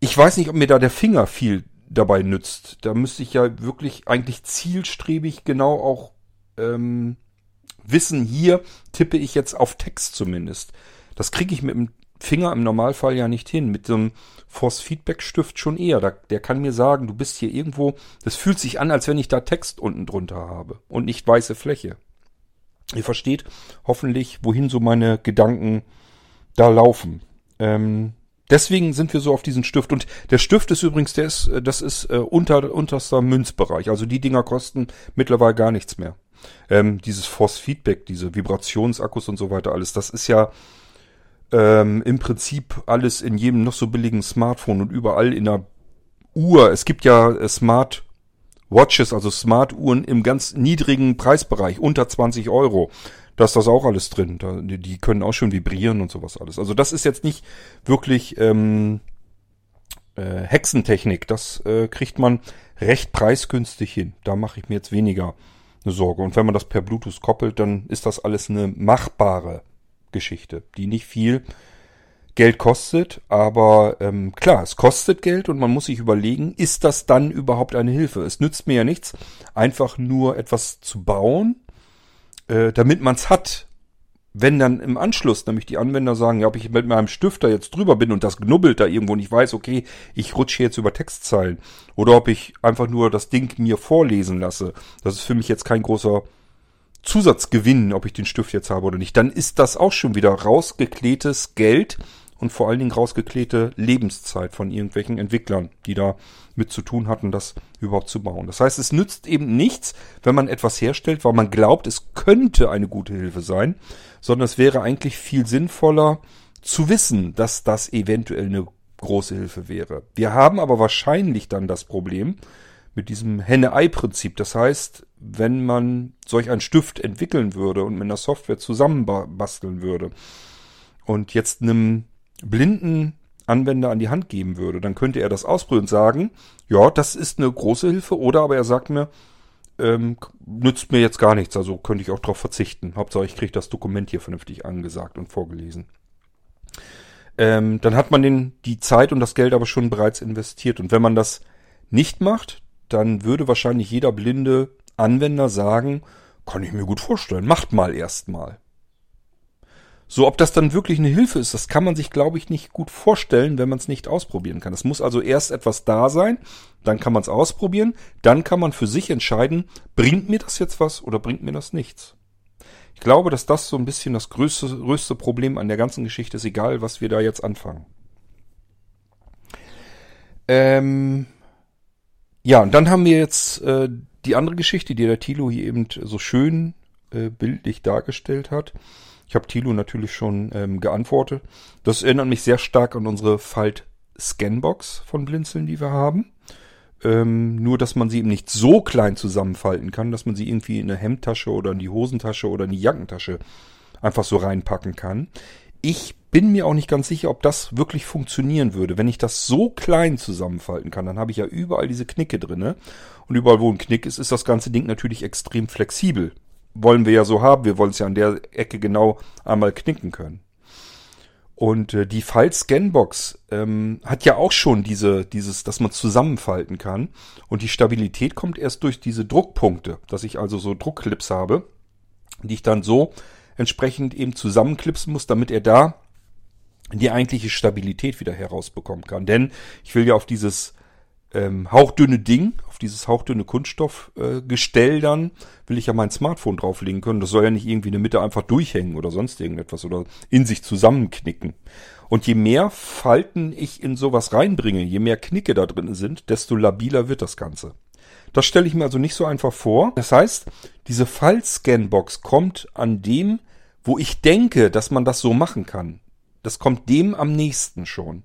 Ich weiß nicht, ob mir da der Finger viel dabei nützt. Da müsste ich ja wirklich eigentlich zielstrebig genau auch ähm, wissen, hier tippe ich jetzt auf Text zumindest. Das kriege ich mit dem Finger im Normalfall ja nicht hin. Mit einem Force-Feedback-Stift schon eher. Da, der kann mir sagen, du bist hier irgendwo, das fühlt sich an, als wenn ich da Text unten drunter habe und nicht weiße Fläche. Ihr versteht hoffentlich, wohin so meine Gedanken da laufen. Ähm, deswegen sind wir so auf diesen Stift. Und der Stift ist übrigens, der ist, äh, das ist äh, unter, unterster Münzbereich. Also die Dinger kosten mittlerweile gar nichts mehr. Ähm, dieses Force Feedback, diese Vibrationsakkus und so weiter, alles, das ist ja ähm, im Prinzip alles in jedem noch so billigen Smartphone und überall in der Uhr. Es gibt ja äh, Smart Watches, also Smart Uhren im ganz niedrigen Preisbereich, unter 20 Euro. Da ist das auch alles drin. Da, die können auch schon vibrieren und sowas alles. Also das ist jetzt nicht wirklich ähm, äh, Hexentechnik. Das äh, kriegt man recht preisgünstig hin. Da mache ich mir jetzt weniger eine Sorge. Und wenn man das per Bluetooth koppelt, dann ist das alles eine machbare Geschichte, die nicht viel Geld kostet, aber ähm, klar, es kostet Geld und man muss sich überlegen, ist das dann überhaupt eine Hilfe? Es nützt mir ja nichts, einfach nur etwas zu bauen, äh, damit man es hat. Wenn dann im Anschluss nämlich die Anwender sagen, ja, ob ich mit meinem Stifter jetzt drüber bin und das knubbelt da irgendwo und ich weiß, okay, ich rutsche jetzt über Textzeilen oder ob ich einfach nur das Ding mir vorlesen lasse, das ist für mich jetzt kein großer Zusatzgewinn, ob ich den Stift jetzt habe oder nicht, dann ist das auch schon wieder rausgeklärtes Geld und vor allen Dingen rausgeklärte Lebenszeit von irgendwelchen Entwicklern, die da mit zu tun hatten, das überhaupt zu bauen. Das heißt, es nützt eben nichts, wenn man etwas herstellt, weil man glaubt, es könnte eine gute Hilfe sein, sondern es wäre eigentlich viel sinnvoller zu wissen, dass das eventuell eine große Hilfe wäre. Wir haben aber wahrscheinlich dann das Problem mit diesem Henne-Ei-Prinzip. Das heißt, wenn man solch einen Stift entwickeln würde und mit einer Software zusammenbasteln würde und jetzt einem blinden Anwender an die Hand geben würde, dann könnte er das ausprobieren und sagen, ja, das ist eine große Hilfe, oder aber er sagt mir, ähm, nützt mir jetzt gar nichts, also könnte ich auch darauf verzichten. Hauptsache, ich kriege das Dokument hier vernünftig angesagt und vorgelesen. Ähm, dann hat man den, die Zeit und das Geld aber schon bereits investiert. Und wenn man das nicht macht, dann würde wahrscheinlich jeder blinde Anwender sagen, kann ich mir gut vorstellen, macht mal erstmal. So, ob das dann wirklich eine Hilfe ist, das kann man sich, glaube ich, nicht gut vorstellen, wenn man es nicht ausprobieren kann. Es muss also erst etwas da sein, dann kann man es ausprobieren, dann kann man für sich entscheiden, bringt mir das jetzt was oder bringt mir das nichts. Ich glaube, dass das so ein bisschen das größte, größte Problem an der ganzen Geschichte ist, egal was wir da jetzt anfangen. Ähm, ja, und dann haben wir jetzt äh, die andere Geschichte, die der Tilo hier eben so schön äh, bildlich dargestellt hat. Ich habe Tilo natürlich schon ähm, geantwortet. Das erinnert mich sehr stark an unsere Falt-Scanbox von Blinzeln, die wir haben. Ähm, nur, dass man sie eben nicht so klein zusammenfalten kann, dass man sie irgendwie in eine Hemdtasche oder in die Hosentasche oder in die Jackentasche einfach so reinpacken kann. Ich bin mir auch nicht ganz sicher, ob das wirklich funktionieren würde. Wenn ich das so klein zusammenfalten kann, dann habe ich ja überall diese Knicke drinne. Und überall, wo ein Knick ist, ist das ganze Ding natürlich extrem flexibel wollen wir ja so haben. Wir wollen es ja an der Ecke genau einmal knicken können. Und äh, die File-Scanbox ähm, hat ja auch schon diese, dieses, dass man zusammenfalten kann. Und die Stabilität kommt erst durch diese Druckpunkte, dass ich also so Druckclips habe, die ich dann so entsprechend eben zusammenklipsen muss, damit er da die eigentliche Stabilität wieder herausbekommen kann. Denn ich will ja auf dieses ähm, hauchdünne Ding, auf dieses hauchdünne Kunststoffgestell äh, dann, will ich ja mein Smartphone drauflegen können. Das soll ja nicht irgendwie in der Mitte einfach durchhängen oder sonst irgendetwas oder in sich zusammenknicken. Und je mehr Falten ich in sowas reinbringe, je mehr Knicke da drin sind, desto labiler wird das Ganze. Das stelle ich mir also nicht so einfach vor. Das heißt, diese Fallscanbox kommt an dem, wo ich denke, dass man das so machen kann. Das kommt dem am nächsten schon.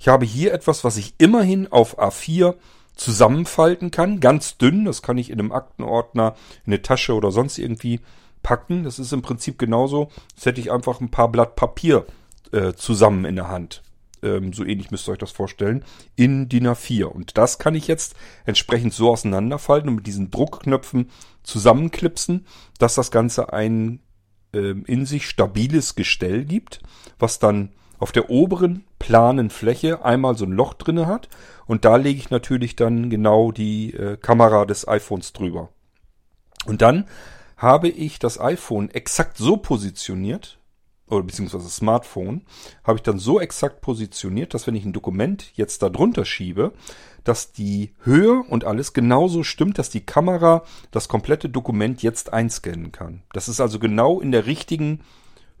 Ich habe hier etwas, was ich immerhin auf A4 zusammenfalten kann, ganz dünn. Das kann ich in einem Aktenordner, in eine Tasche oder sonst irgendwie packen. Das ist im Prinzip genauso, als hätte ich einfach ein paar Blatt Papier äh, zusammen in der Hand. Ähm, so ähnlich müsst ihr euch das vorstellen, in DIN A4. Und das kann ich jetzt entsprechend so auseinanderfalten und mit diesen Druckknöpfen zusammenklipsen, dass das Ganze ein ähm, in sich stabiles Gestell gibt, was dann auf der oberen planen Fläche einmal so ein Loch drinne hat und da lege ich natürlich dann genau die äh, Kamera des iPhones drüber. Und dann habe ich das iPhone exakt so positioniert, oder beziehungsweise Smartphone, habe ich dann so exakt positioniert, dass wenn ich ein Dokument jetzt da drunter schiebe, dass die Höhe und alles genauso stimmt, dass die Kamera das komplette Dokument jetzt einscannen kann. Das ist also genau in der richtigen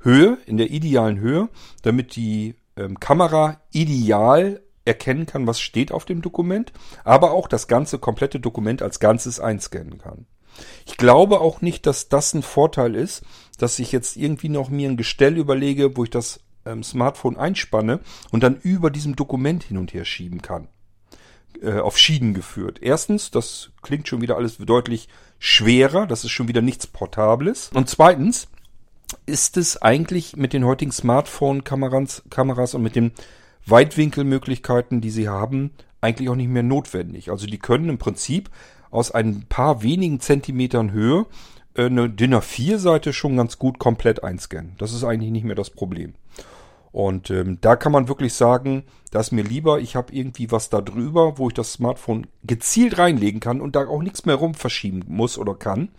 Höhe, in der idealen Höhe, damit die ähm, Kamera ideal erkennen kann, was steht auf dem Dokument, aber auch das ganze komplette Dokument als Ganzes einscannen kann. Ich glaube auch nicht, dass das ein Vorteil ist, dass ich jetzt irgendwie noch mir ein Gestell überlege, wo ich das ähm, Smartphone einspanne und dann über diesem Dokument hin und her schieben kann. Äh, auf Schienen geführt. Erstens, das klingt schon wieder alles deutlich schwerer, das ist schon wieder nichts Portables. Und zweitens ist es eigentlich mit den heutigen Smartphone-Kameras Kameras und mit den Weitwinkelmöglichkeiten, die sie haben, eigentlich auch nicht mehr notwendig. Also die können im Prinzip aus ein paar wenigen Zentimetern Höhe äh, eine DIN A4-Seite schon ganz gut komplett einscannen. Das ist eigentlich nicht mehr das Problem. Und ähm, da kann man wirklich sagen, da ist mir lieber, ich habe irgendwie was da drüber, wo ich das Smartphone gezielt reinlegen kann und da auch nichts mehr rum verschieben muss oder kann.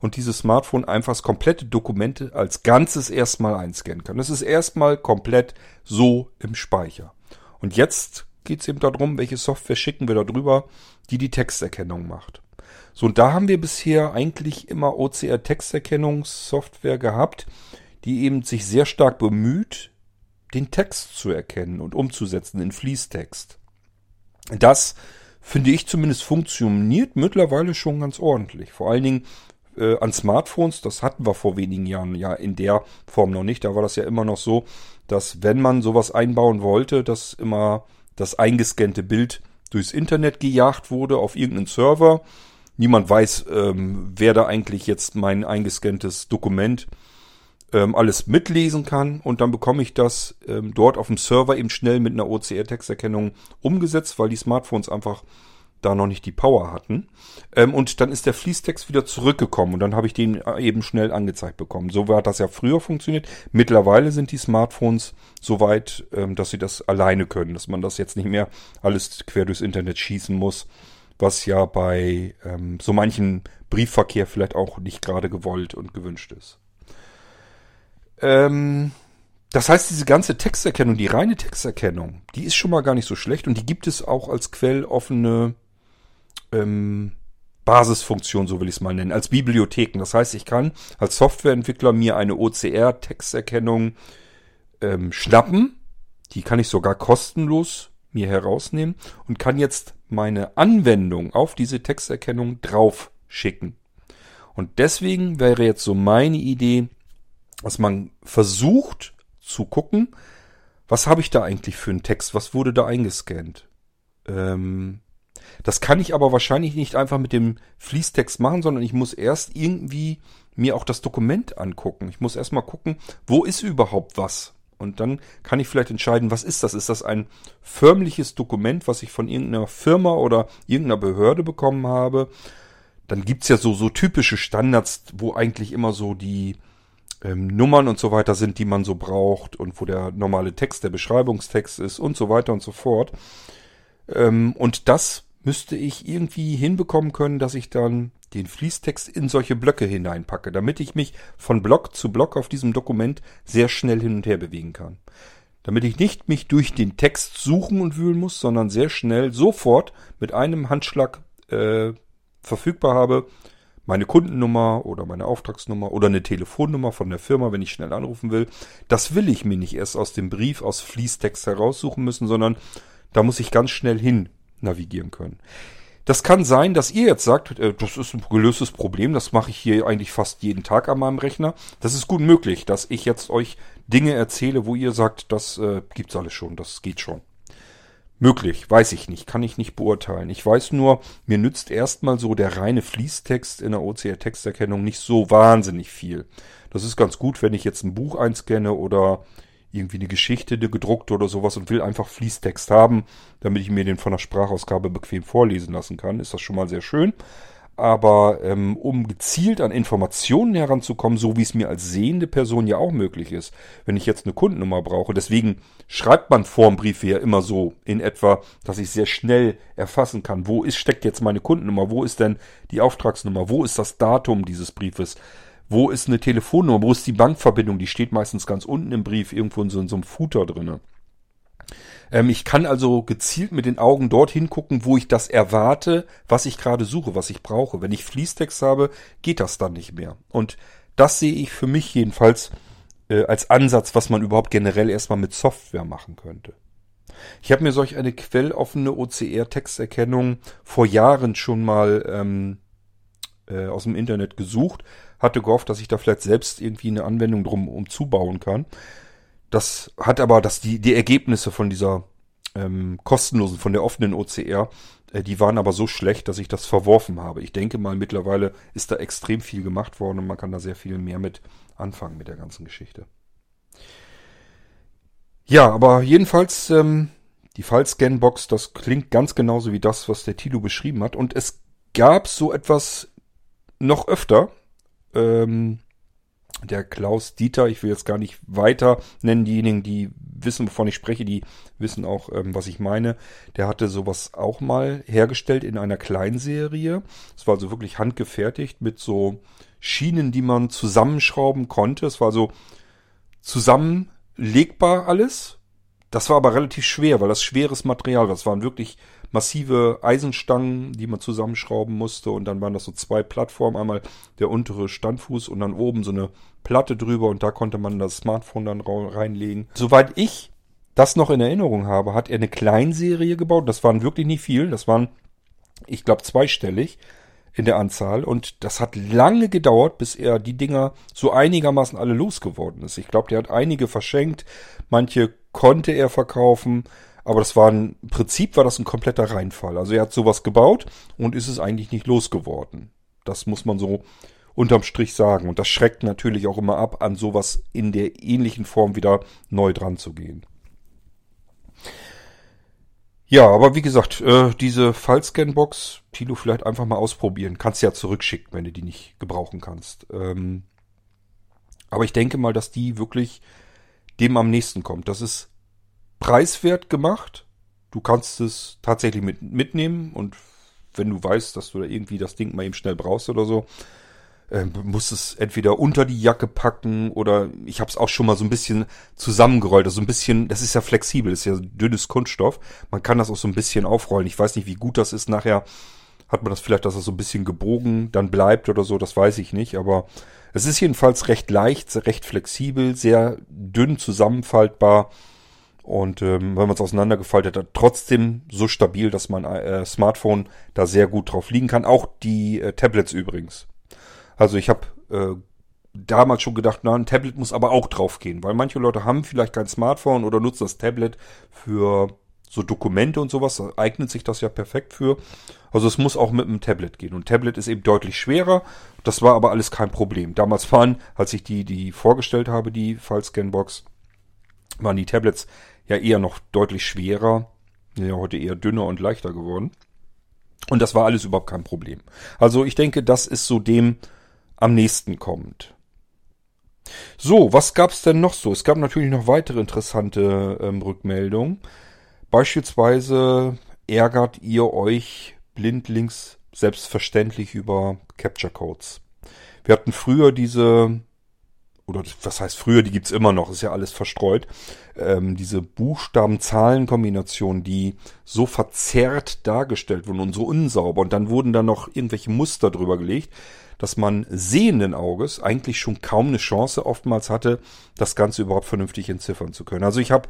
Und dieses Smartphone einfach das komplette Dokumente als Ganzes erstmal einscannen kann. Das ist erstmal komplett so im Speicher. Und jetzt geht es eben darum, welche Software schicken wir da drüber, die die Texterkennung macht. So, und da haben wir bisher eigentlich immer OCR-Texterkennungssoftware gehabt, die eben sich sehr stark bemüht, den Text zu erkennen und umzusetzen in Fließtext. Das finde ich zumindest funktioniert mittlerweile schon ganz ordentlich. Vor allen Dingen äh, an Smartphones, das hatten wir vor wenigen Jahren ja in der Form noch nicht. Da war das ja immer noch so, dass wenn man sowas einbauen wollte, dass immer das eingescannte Bild durchs Internet gejagt wurde auf irgendeinen Server. Niemand weiß, ähm, wer da eigentlich jetzt mein eingescanntes Dokument ähm, alles mitlesen kann und dann bekomme ich das ähm, dort auf dem Server eben schnell mit einer OCR-Texterkennung umgesetzt, weil die Smartphones einfach da noch nicht die Power hatten. Ähm, und dann ist der Fließtext wieder zurückgekommen und dann habe ich den äh, eben schnell angezeigt bekommen. So hat das ja früher funktioniert. Mittlerweile sind die Smartphones so weit, ähm, dass sie das alleine können, dass man das jetzt nicht mehr alles quer durchs Internet schießen muss, was ja bei ähm, so manchen Briefverkehr vielleicht auch nicht gerade gewollt und gewünscht ist. Ähm, das heißt, diese ganze Texterkennung, die reine Texterkennung, die ist schon mal gar nicht so schlecht und die gibt es auch als quelloffene ähm, Basisfunktion, so will ich es mal nennen, als Bibliotheken. Das heißt, ich kann als Softwareentwickler mir eine OCR-Texterkennung ähm, schnappen. Die kann ich sogar kostenlos mir herausnehmen und kann jetzt meine Anwendung auf diese Texterkennung drauf schicken. Und deswegen wäre jetzt so meine Idee, dass man versucht zu gucken, was habe ich da eigentlich für einen Text, was wurde da eingescannt. Ähm, das kann ich aber wahrscheinlich nicht einfach mit dem Fließtext machen, sondern ich muss erst irgendwie mir auch das Dokument angucken. Ich muss erstmal gucken, wo ist überhaupt was. Und dann kann ich vielleicht entscheiden, was ist das? Ist das ein förmliches Dokument, was ich von irgendeiner Firma oder irgendeiner Behörde bekommen habe? Dann gibt's ja so, so typische Standards, wo eigentlich immer so die ähm, Nummern und so weiter sind, die man so braucht und wo der normale Text, der Beschreibungstext ist und so weiter und so fort. Ähm, und das müsste ich irgendwie hinbekommen können, dass ich dann den Fließtext in solche Blöcke hineinpacke, damit ich mich von Block zu Block auf diesem Dokument sehr schnell hin und her bewegen kann. Damit ich nicht mich durch den Text suchen und wühlen muss, sondern sehr schnell sofort mit einem Handschlag äh, verfügbar habe, meine Kundennummer oder meine Auftragsnummer oder eine Telefonnummer von der Firma, wenn ich schnell anrufen will. Das will ich mir nicht erst aus dem Brief, aus Fließtext heraussuchen müssen, sondern da muss ich ganz schnell hin navigieren können. Das kann sein, dass ihr jetzt sagt, äh, das ist ein gelöstes Problem, das mache ich hier eigentlich fast jeden Tag an meinem Rechner. Das ist gut möglich, dass ich jetzt euch Dinge erzähle, wo ihr sagt, das äh, gibt's alles schon, das geht schon. Möglich, weiß ich nicht, kann ich nicht beurteilen. Ich weiß nur, mir nützt erstmal so der reine Fließtext in der OCR-Texterkennung nicht so wahnsinnig viel. Das ist ganz gut, wenn ich jetzt ein Buch einscanne oder irgendwie eine Geschichte, eine gedruckte oder sowas und will einfach Fließtext haben, damit ich mir den von der Sprachausgabe bequem vorlesen lassen kann, ist das schon mal sehr schön aber ähm, um gezielt an Informationen heranzukommen, so wie es mir als sehende Person ja auch möglich ist, wenn ich jetzt eine Kundennummer brauche. Deswegen schreibt man Formbriefe ja immer so in etwa, dass ich sehr schnell erfassen kann, wo ist, steckt jetzt meine Kundennummer, wo ist denn die Auftragsnummer, wo ist das Datum dieses Briefes, wo ist eine Telefonnummer, wo ist die Bankverbindung, die steht meistens ganz unten im Brief, irgendwo in so, in so einem Footer drinne. Ähm, ich kann also gezielt mit den Augen dorthin gucken, wo ich das erwarte, was ich gerade suche, was ich brauche. Wenn ich Fließtext habe, geht das dann nicht mehr. Und das sehe ich für mich jedenfalls äh, als Ansatz, was man überhaupt generell erstmal mit Software machen könnte. Ich habe mir solch eine quelloffene OCR-Texterkennung vor Jahren schon mal ähm, äh, aus dem Internet gesucht, hatte gehofft, dass ich da vielleicht selbst irgendwie eine Anwendung drum umzubauen kann. Das hat aber, dass die, die Ergebnisse von dieser ähm, kostenlosen, von der offenen OCR, äh, die waren aber so schlecht, dass ich das verworfen habe. Ich denke mal, mittlerweile ist da extrem viel gemacht worden und man kann da sehr viel mehr mit anfangen mit der ganzen Geschichte. Ja, aber jedenfalls, ähm, die File-Scan-Box, das klingt ganz genauso wie das, was der Tilo beschrieben hat. Und es gab so etwas noch öfter. Ähm, der Klaus Dieter, ich will jetzt gar nicht weiter nennen, diejenigen, die wissen, wovon ich spreche, die wissen auch, ähm, was ich meine. Der hatte sowas auch mal hergestellt in einer Kleinserie. Es war also wirklich handgefertigt mit so Schienen, die man zusammenschrauben konnte. Es war so zusammenlegbar alles. Das war aber relativ schwer, weil das schweres Material, das waren wirklich massive Eisenstangen, die man zusammenschrauben musste. Und dann waren das so zwei Plattformen. Einmal der untere Standfuß und dann oben so eine Platte drüber. Und da konnte man das Smartphone dann reinlegen. Soweit ich das noch in Erinnerung habe, hat er eine Kleinserie gebaut. Das waren wirklich nicht viel. Das waren, ich glaube, zweistellig in der Anzahl. Und das hat lange gedauert, bis er die Dinger so einigermaßen alle losgeworden ist. Ich glaube, der hat einige verschenkt. Manche konnte er verkaufen. Aber das war ein, im Prinzip war das ein kompletter Reinfall. Also er hat sowas gebaut und ist es eigentlich nicht losgeworden. Das muss man so unterm Strich sagen. Und das schreckt natürlich auch immer ab, an sowas in der ähnlichen Form wieder neu dran zu gehen. Ja, aber wie gesagt, äh, diese Fallscan-Box, Tilo, vielleicht einfach mal ausprobieren. Kannst ja zurückschicken, wenn du die nicht gebrauchen kannst. Ähm, aber ich denke mal, dass die wirklich dem am nächsten kommt. Das ist preiswert gemacht. Du kannst es tatsächlich mit, mitnehmen und wenn du weißt, dass du da irgendwie das Ding mal eben schnell brauchst oder so, äh, musst es entweder unter die Jacke packen oder ich habe es auch schon mal so ein bisschen zusammengerollt. Also ein bisschen, das ist ja flexibel, das ist ja dünnes Kunststoff. Man kann das auch so ein bisschen aufrollen. Ich weiß nicht, wie gut das ist. Nachher hat man das vielleicht, dass es so ein bisschen gebogen dann bleibt oder so, das weiß ich nicht. Aber es ist jedenfalls recht leicht, recht flexibel, sehr dünn zusammenfaltbar. Und ähm, wenn man es auseinandergefaltet hat, trotzdem so stabil, dass mein äh, Smartphone da sehr gut drauf liegen kann. Auch die äh, Tablets übrigens. Also ich habe äh, damals schon gedacht, na, ein Tablet muss aber auch drauf gehen, weil manche Leute haben vielleicht kein Smartphone oder nutzen das Tablet für so Dokumente und sowas. Eignet sich das ja perfekt für. Also es muss auch mit einem Tablet gehen. Und Tablet ist eben deutlich schwerer. Das war aber alles kein Problem. Damals waren, als ich die, die vorgestellt habe, die File-Scan-Box, waren die Tablets ja eher noch deutlich schwerer, ja heute eher dünner und leichter geworden. Und das war alles überhaupt kein Problem. Also ich denke, das ist so dem am nächsten kommt. So, was gab's denn noch so? Es gab natürlich noch weitere interessante ähm, Rückmeldungen. Beispielsweise ärgert ihr euch blindlings selbstverständlich über Capture Codes. Wir hatten früher diese oder was heißt früher, die gibt's immer noch, ist ja alles verstreut, ähm, diese Buchstaben-Zahlen-Kombination, die so verzerrt dargestellt wurden und so unsauber und dann wurden da noch irgendwelche Muster drüber gelegt, dass man sehenden Auges eigentlich schon kaum eine Chance oftmals hatte, das Ganze überhaupt vernünftig entziffern zu können. Also ich habe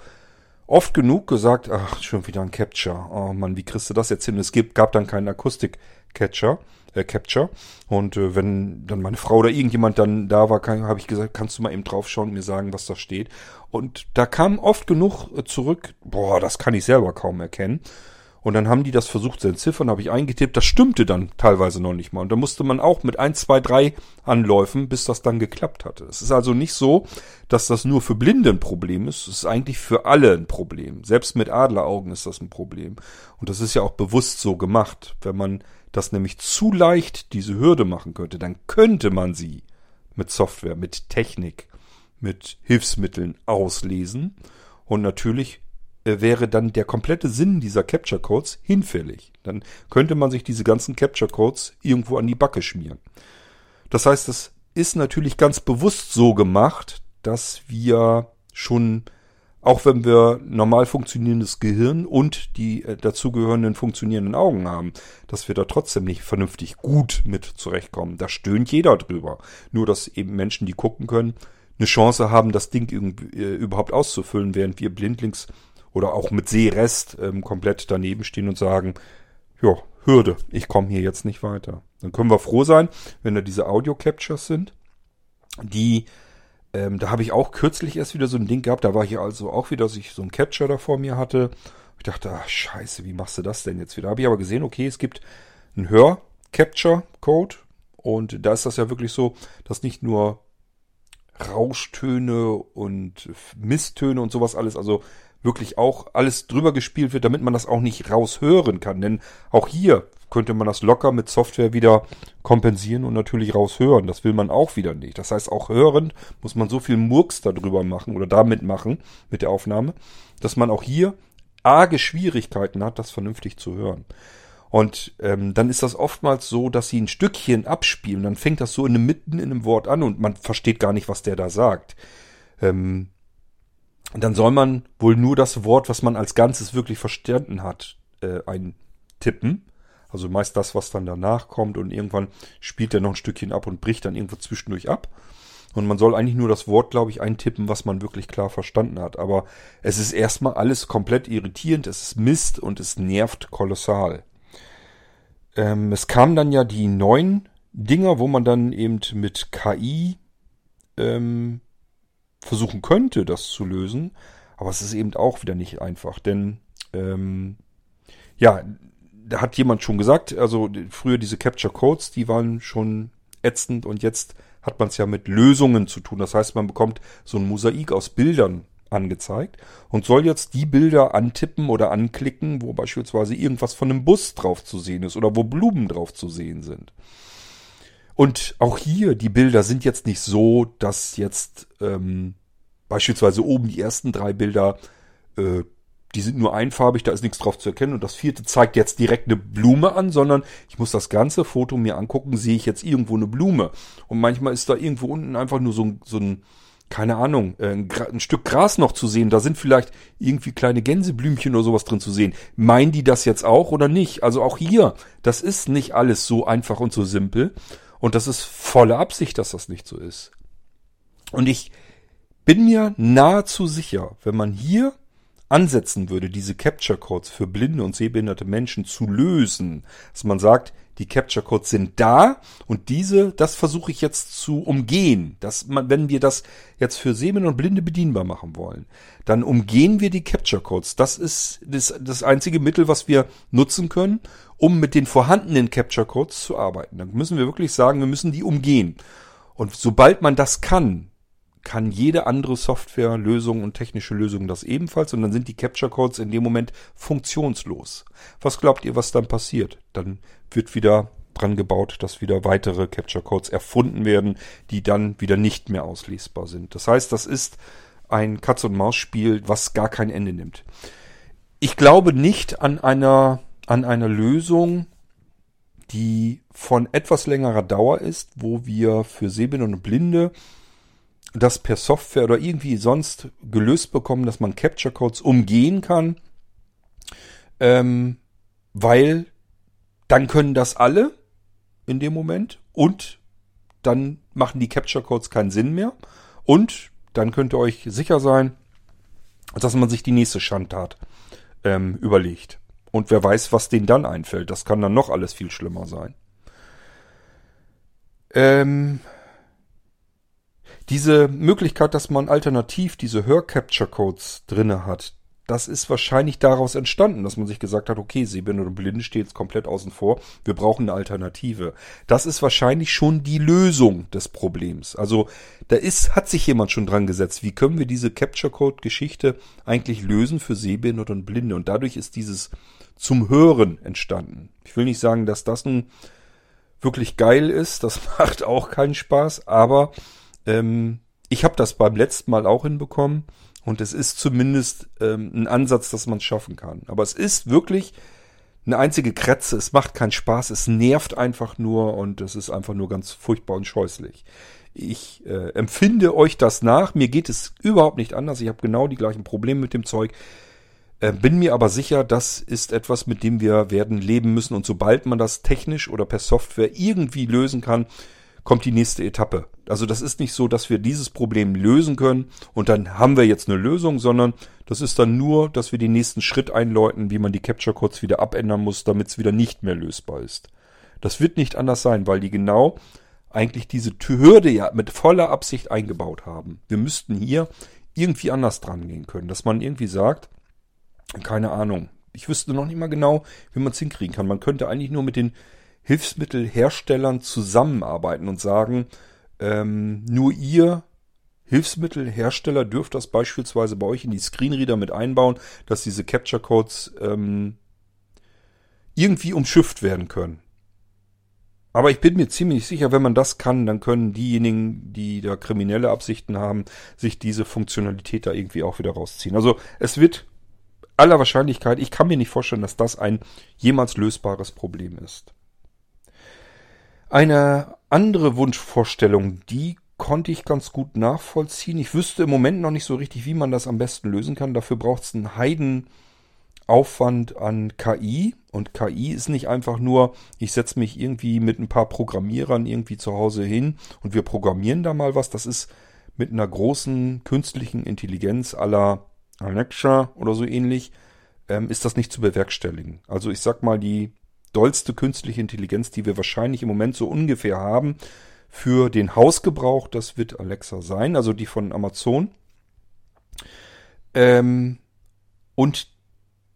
oft genug gesagt, ach, schon wieder ein Capture. Oh Mann, wie kriegst du das jetzt hin? Es gibt, gab dann keinen Akustik-Catcher äh, Capture. Und äh, wenn dann meine Frau oder irgendjemand dann da war, habe ich gesagt, kannst du mal eben draufschauen und mir sagen, was da steht. Und da kam oft genug äh, zurück, boah, das kann ich selber kaum erkennen. Und dann haben die das versucht zu entziffern, habe ich eingetippt, das stimmte dann teilweise noch nicht mal. Und da musste man auch mit ein, zwei, drei Anläufen, bis das dann geklappt hatte. Es ist also nicht so, dass das nur für Blinde ein Problem ist. Es ist eigentlich für alle ein Problem. Selbst mit Adleraugen ist das ein Problem. Und das ist ja auch bewusst so gemacht. Wenn man das nämlich zu leicht diese Hürde machen könnte, dann könnte man sie mit Software, mit Technik, mit Hilfsmitteln auslesen. Und natürlich wäre dann der komplette Sinn dieser Capture Codes hinfällig. Dann könnte man sich diese ganzen Capture Codes irgendwo an die Backe schmieren. Das heißt, das ist natürlich ganz bewusst so gemacht, dass wir schon, auch wenn wir normal funktionierendes Gehirn und die äh, dazugehörenden funktionierenden Augen haben, dass wir da trotzdem nicht vernünftig gut mit zurechtkommen. Da stöhnt jeder drüber. Nur, dass eben Menschen, die gucken können, eine Chance haben, das Ding äh, überhaupt auszufüllen, während wir blindlings oder auch mit Sehrest ähm, komplett daneben stehen und sagen, ja, Hürde, ich komme hier jetzt nicht weiter. Dann können wir froh sein, wenn da diese Audio-Captures sind, die, ähm, da habe ich auch kürzlich erst wieder so ein Ding gehabt, da war ich also auch wieder, dass ich so ein Capture da vor mir hatte. Ich dachte, ach scheiße, wie machst du das denn jetzt wieder? Habe ich aber gesehen, okay, es gibt einen Hör-Capture-Code und da ist das ja wirklich so, dass nicht nur Rauschtöne und Misstöne und sowas alles, also wirklich auch alles drüber gespielt wird, damit man das auch nicht raushören kann. Denn auch hier könnte man das locker mit Software wieder kompensieren und natürlich raushören. Das will man auch wieder nicht. Das heißt, auch hörend muss man so viel Murks darüber machen oder damit machen mit der Aufnahme, dass man auch hier arge Schwierigkeiten hat, das vernünftig zu hören. Und ähm, dann ist das oftmals so, dass sie ein Stückchen abspielen. Dann fängt das so in der Mitten in einem Wort an und man versteht gar nicht, was der da sagt. Ähm, dann soll man wohl nur das Wort, was man als Ganzes wirklich verstanden hat, äh, eintippen. Also meist das, was dann danach kommt und irgendwann spielt er noch ein Stückchen ab und bricht dann irgendwo zwischendurch ab. Und man soll eigentlich nur das Wort, glaube ich, eintippen, was man wirklich klar verstanden hat. Aber es ist erstmal alles komplett irritierend, es ist Mist und es nervt kolossal. Ähm, es kamen dann ja die neuen Dinger, wo man dann eben mit KI ähm, versuchen könnte, das zu lösen. Aber es ist eben auch wieder nicht einfach, denn ähm, ja, da hat jemand schon gesagt, also früher diese Capture Codes, die waren schon ätzend und jetzt hat man es ja mit Lösungen zu tun. Das heißt, man bekommt so ein Mosaik aus Bildern angezeigt und soll jetzt die Bilder antippen oder anklicken, wo beispielsweise irgendwas von einem Bus drauf zu sehen ist oder wo Blumen drauf zu sehen sind. Und auch hier, die Bilder sind jetzt nicht so, dass jetzt ähm, beispielsweise oben die ersten drei Bilder, äh, die sind nur einfarbig, da ist nichts drauf zu erkennen. Und das vierte zeigt jetzt direkt eine Blume an, sondern ich muss das ganze Foto mir angucken, sehe ich jetzt irgendwo eine Blume. Und manchmal ist da irgendwo unten einfach nur so, so ein, keine Ahnung, äh, ein, ein, Stück Gras noch zu sehen. Da sind vielleicht irgendwie kleine Gänseblümchen oder sowas drin zu sehen. Meinen die das jetzt auch oder nicht? Also auch hier, das ist nicht alles so einfach und so simpel. Und das ist volle Absicht, dass das nicht so ist. Und ich bin mir nahezu sicher, wenn man hier ansetzen würde, diese Capture Codes für blinde und sehbehinderte Menschen zu lösen, dass man sagt, die Capture Codes sind da und diese, das versuche ich jetzt zu umgehen. Dass man, wenn wir das jetzt für Sehbehinderte und Blinde bedienbar machen wollen, dann umgehen wir die Capture Codes. Das ist das, das einzige Mittel, was wir nutzen können, um mit den vorhandenen Capture Codes zu arbeiten. Dann müssen wir wirklich sagen, wir müssen die umgehen. Und sobald man das kann, kann jede andere Software, Lösung und technische Lösung das ebenfalls und dann sind die Capture Codes in dem Moment funktionslos. Was glaubt ihr, was dann passiert? Dann wird wieder dran gebaut, dass wieder weitere Capture Codes erfunden werden, die dann wieder nicht mehr auslesbar sind. Das heißt, das ist ein Katz und Maus Spiel, was gar kein Ende nimmt. Ich glaube nicht an einer an einer Lösung, die von etwas längerer Dauer ist, wo wir für Sehbehinderte und Blinde das per Software oder irgendwie sonst gelöst bekommen, dass man Capture Codes umgehen kann, ähm, weil dann können das alle in dem Moment und dann machen die Capture Codes keinen Sinn mehr und dann könnt ihr euch sicher sein, dass man sich die nächste Schandtat ähm, überlegt. Und wer weiß, was denen dann einfällt. Das kann dann noch alles viel schlimmer sein. Ähm, diese Möglichkeit, dass man alternativ diese Hör-Capture-Codes drinne hat, das ist wahrscheinlich daraus entstanden, dass man sich gesagt hat, okay, Sehbehinderte und Blinde steht jetzt komplett außen vor, wir brauchen eine Alternative. Das ist wahrscheinlich schon die Lösung des Problems. Also da ist, hat sich jemand schon dran gesetzt, wie können wir diese Capture-Code-Geschichte eigentlich lösen für Sehbehinderte und Blinde? Und dadurch ist dieses zum Hören entstanden. Ich will nicht sagen, dass das nun wirklich geil ist, das macht auch keinen Spaß, aber ähm, ich habe das beim letzten Mal auch hinbekommen und es ist zumindest ähm, ein Ansatz, dass man es schaffen kann. Aber es ist wirklich eine einzige Krätze. Es macht keinen Spaß, es nervt einfach nur und es ist einfach nur ganz furchtbar und scheußlich. Ich äh, empfinde euch das nach. Mir geht es überhaupt nicht anders. Ich habe genau die gleichen Probleme mit dem Zeug. Äh, bin mir aber sicher, das ist etwas, mit dem wir werden leben müssen. Und sobald man das technisch oder per Software irgendwie lösen kann, kommt die nächste Etappe. Also das ist nicht so, dass wir dieses Problem lösen können und dann haben wir jetzt eine Lösung, sondern das ist dann nur, dass wir den nächsten Schritt einläuten, wie man die Capture Codes wieder abändern muss, damit es wieder nicht mehr lösbar ist. Das wird nicht anders sein, weil die genau eigentlich diese Hürde ja mit voller Absicht eingebaut haben. Wir müssten hier irgendwie anders dran gehen können, dass man irgendwie sagt, keine Ahnung, ich wüsste noch nicht mal genau, wie man es hinkriegen kann. Man könnte eigentlich nur mit den Hilfsmittelherstellern zusammenarbeiten und sagen, ähm, nur ihr Hilfsmittelhersteller dürft das beispielsweise bei euch in die Screenreader mit einbauen, dass diese Capture Codes ähm, irgendwie umschifft werden können. Aber ich bin mir ziemlich sicher, wenn man das kann, dann können diejenigen, die da kriminelle Absichten haben, sich diese Funktionalität da irgendwie auch wieder rausziehen. Also es wird aller Wahrscheinlichkeit, ich kann mir nicht vorstellen, dass das ein jemals lösbares Problem ist. Eine andere Wunschvorstellung, die konnte ich ganz gut nachvollziehen. Ich wüsste im Moment noch nicht so richtig, wie man das am besten lösen kann. Dafür braucht es einen Heidenaufwand an KI. Und KI ist nicht einfach nur, ich setze mich irgendwie mit ein paar Programmierern irgendwie zu Hause hin und wir programmieren da mal was. Das ist mit einer großen künstlichen Intelligenz aller Alexa oder so ähnlich, ähm, ist das nicht zu bewerkstelligen. Also ich sag mal, die dollste künstliche Intelligenz, die wir wahrscheinlich im Moment so ungefähr haben für den Hausgebrauch. Das wird Alexa sein, also die von Amazon. Ähm, und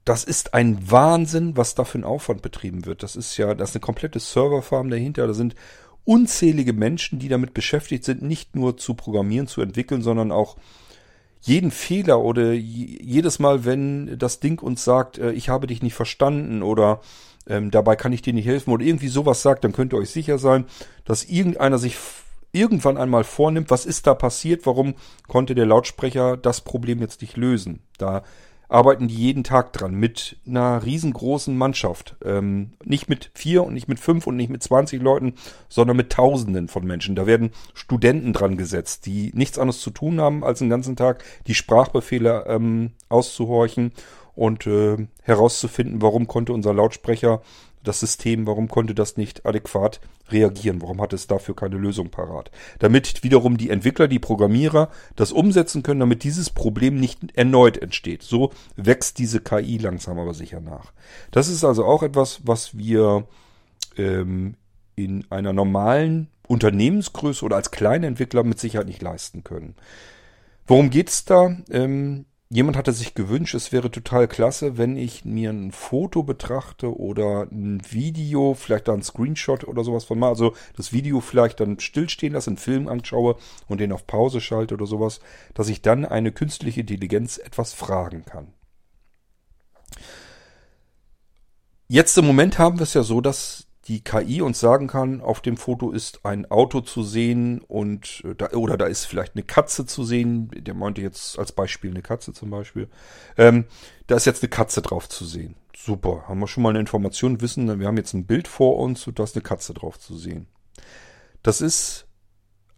das ist ein Wahnsinn, was da für ein Aufwand betrieben wird. Das ist ja, das ist eine komplette Serverfarm dahinter. Da sind unzählige Menschen, die damit beschäftigt sind, nicht nur zu programmieren, zu entwickeln, sondern auch jeden Fehler oder jedes Mal, wenn das Ding uns sagt, äh, ich habe dich nicht verstanden oder ähm, dabei kann ich dir nicht helfen oder irgendwie sowas sagt, dann könnt ihr euch sicher sein, dass irgendeiner sich irgendwann einmal vornimmt, was ist da passiert, warum konnte der Lautsprecher das Problem jetzt nicht lösen. Da arbeiten die jeden Tag dran mit einer riesengroßen Mannschaft. Ähm, nicht mit vier und nicht mit fünf und nicht mit zwanzig Leuten, sondern mit Tausenden von Menschen. Da werden Studenten dran gesetzt, die nichts anderes zu tun haben, als den ganzen Tag die Sprachbefehle ähm, auszuhorchen und äh, herauszufinden, warum konnte unser Lautsprecher, das System, warum konnte das nicht adäquat reagieren, warum hat es dafür keine Lösung parat. Damit wiederum die Entwickler, die Programmierer das umsetzen können, damit dieses Problem nicht erneut entsteht. So wächst diese KI langsam aber sicher nach. Das ist also auch etwas, was wir ähm, in einer normalen Unternehmensgröße oder als Kleinentwickler mit Sicherheit nicht leisten können. Worum geht's da? Ähm, Jemand hatte sich gewünscht, es wäre total klasse, wenn ich mir ein Foto betrachte oder ein Video, vielleicht da ein Screenshot oder sowas von mal, also das Video vielleicht dann stillstehen lasse, einen Film anschaue und den auf Pause schalte oder sowas, dass ich dann eine künstliche Intelligenz etwas fragen kann. Jetzt im Moment haben wir es ja so, dass die KI uns sagen kann, auf dem Foto ist ein Auto zu sehen und äh, da, oder da ist vielleicht eine Katze zu sehen. Der meinte jetzt als Beispiel eine Katze zum Beispiel. Ähm, da ist jetzt eine Katze drauf zu sehen. Super, haben wir schon mal eine Information, wissen, wir haben jetzt ein Bild vor uns und da ist eine Katze drauf zu sehen. Das ist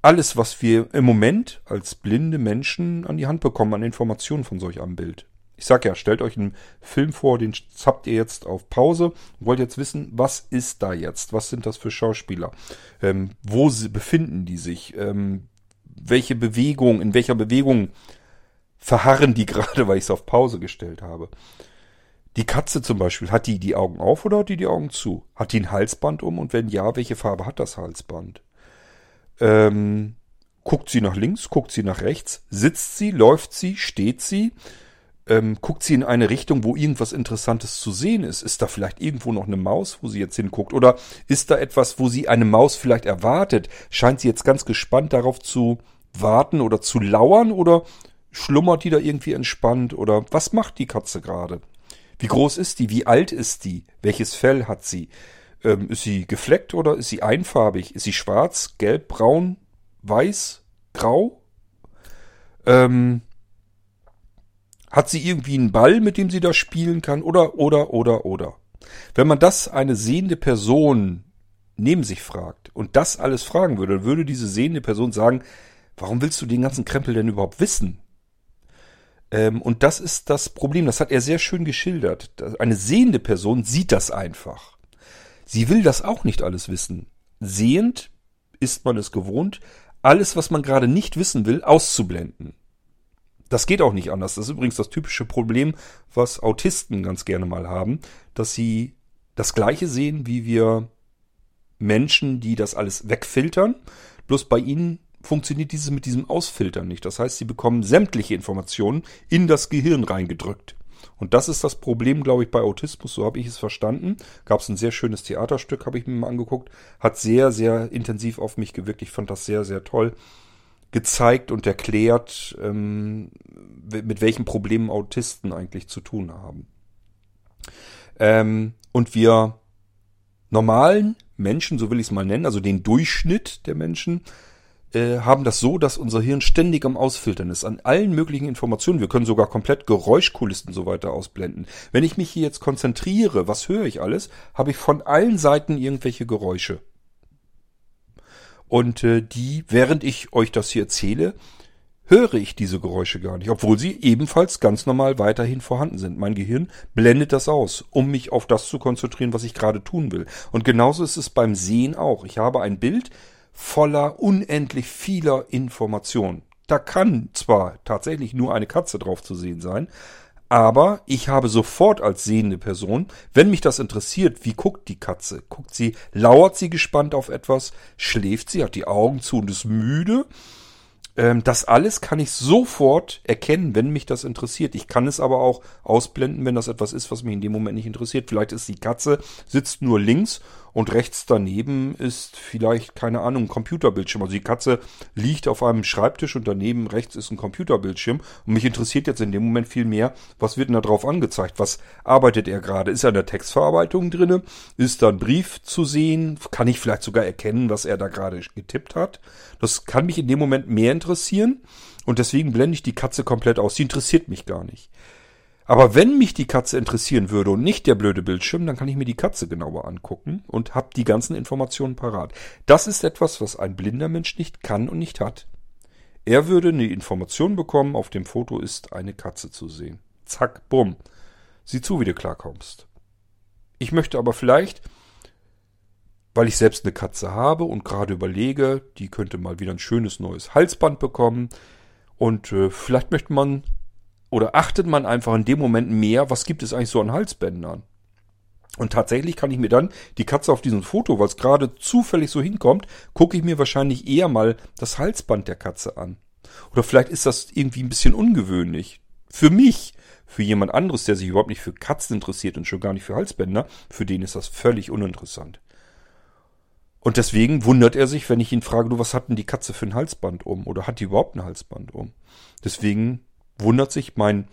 alles, was wir im Moment als blinde Menschen an die Hand bekommen an Informationen von solch einem Bild. Ich sag ja, stellt euch einen Film vor, den zappt ihr jetzt auf Pause wollt jetzt wissen, was ist da jetzt? Was sind das für Schauspieler? Ähm, wo sie, befinden die sich? Ähm, welche Bewegung, in welcher Bewegung verharren die gerade, weil ich es auf Pause gestellt habe? Die Katze zum Beispiel, hat die die Augen auf oder hat die die Augen zu? Hat die ein Halsband um und wenn ja, welche Farbe hat das Halsband? Ähm, guckt sie nach links, guckt sie nach rechts, sitzt sie, läuft sie, steht sie? Ähm, guckt sie in eine Richtung, wo irgendwas Interessantes zu sehen ist. Ist da vielleicht irgendwo noch eine Maus, wo sie jetzt hinguckt? Oder ist da etwas, wo sie eine Maus vielleicht erwartet? Scheint sie jetzt ganz gespannt darauf zu warten oder zu lauern? Oder schlummert die da irgendwie entspannt? Oder was macht die Katze gerade? Wie groß ist die? Wie alt ist die? Welches Fell hat sie? Ähm, ist sie gefleckt oder ist sie einfarbig? Ist sie schwarz, gelb, braun, weiß, grau? Ähm, hat sie irgendwie einen Ball, mit dem sie da spielen kann? Oder, oder, oder, oder. Wenn man das eine sehende Person neben sich fragt und das alles fragen würde, dann würde diese sehende Person sagen, warum willst du den ganzen Krempel denn überhaupt wissen? Ähm, und das ist das Problem, das hat er sehr schön geschildert. Eine sehende Person sieht das einfach. Sie will das auch nicht alles wissen. Sehend ist man es gewohnt, alles, was man gerade nicht wissen will, auszublenden. Das geht auch nicht anders. Das ist übrigens das typische Problem, was Autisten ganz gerne mal haben, dass sie das Gleiche sehen wie wir Menschen, die das alles wegfiltern. Bloß bei ihnen funktioniert dieses mit diesem Ausfiltern nicht. Das heißt, sie bekommen sämtliche Informationen in das Gehirn reingedrückt. Und das ist das Problem, glaube ich, bei Autismus. So habe ich es verstanden. Gab es ein sehr schönes Theaterstück, habe ich mir mal angeguckt. Hat sehr, sehr intensiv auf mich gewirkt. Ich fand das sehr, sehr toll gezeigt und erklärt, ähm, mit welchen Problemen Autisten eigentlich zu tun haben. Ähm, und wir normalen Menschen, so will ich es mal nennen, also den Durchschnitt der Menschen, äh, haben das so, dass unser Hirn ständig am Ausfiltern ist an allen möglichen Informationen. Wir können sogar komplett Geräuschkulissen so weiter ausblenden. Wenn ich mich hier jetzt konzentriere, was höre ich alles, habe ich von allen Seiten irgendwelche Geräusche. Und äh, die, während ich euch das hier erzähle, höre ich diese Geräusche gar nicht, obwohl sie ebenfalls ganz normal weiterhin vorhanden sind. Mein Gehirn blendet das aus, um mich auf das zu konzentrieren, was ich gerade tun will. Und genauso ist es beim Sehen auch. Ich habe ein Bild voller unendlich vieler Informationen. Da kann zwar tatsächlich nur eine Katze drauf zu sehen sein, aber ich habe sofort als sehende Person, wenn mich das interessiert, wie guckt die Katze? Guckt sie, lauert sie gespannt auf etwas, schläft sie, hat die Augen zu und ist müde? Ähm, das alles kann ich sofort erkennen, wenn mich das interessiert. Ich kann es aber auch ausblenden, wenn das etwas ist, was mich in dem Moment nicht interessiert. Vielleicht ist die Katze, sitzt nur links und rechts daneben ist vielleicht, keine Ahnung, ein Computerbildschirm. Also die Katze liegt auf einem Schreibtisch und daneben rechts ist ein Computerbildschirm. Und mich interessiert jetzt in dem Moment viel mehr, was wird denn da drauf angezeigt? Was arbeitet er gerade? Ist er in der Textverarbeitung drinne? Ist da ein Brief zu sehen? Kann ich vielleicht sogar erkennen, was er da gerade getippt hat? Das kann mich in dem Moment mehr interessieren. Und deswegen blende ich die Katze komplett aus. Die interessiert mich gar nicht. Aber wenn mich die Katze interessieren würde und nicht der blöde Bildschirm, dann kann ich mir die Katze genauer angucken und habe die ganzen Informationen parat. Das ist etwas, was ein blinder Mensch nicht kann und nicht hat. Er würde eine Information bekommen, auf dem Foto ist eine Katze zu sehen. Zack, bumm. Sieh zu, wie du klarkommst. Ich möchte aber vielleicht, weil ich selbst eine Katze habe und gerade überlege, die könnte mal wieder ein schönes neues Halsband bekommen. Und äh, vielleicht möchte man oder achtet man einfach in dem Moment mehr, was gibt es eigentlich so an Halsbändern? Und tatsächlich kann ich mir dann die Katze auf diesem Foto, weil es gerade zufällig so hinkommt, gucke ich mir wahrscheinlich eher mal das Halsband der Katze an. Oder vielleicht ist das irgendwie ein bisschen ungewöhnlich. Für mich, für jemand anderes, der sich überhaupt nicht für Katzen interessiert und schon gar nicht für Halsbänder, für den ist das völlig uninteressant. Und deswegen wundert er sich, wenn ich ihn frage, du, was hat denn die Katze für ein Halsband um? Oder hat die überhaupt ein Halsband um? Deswegen wundert sich mein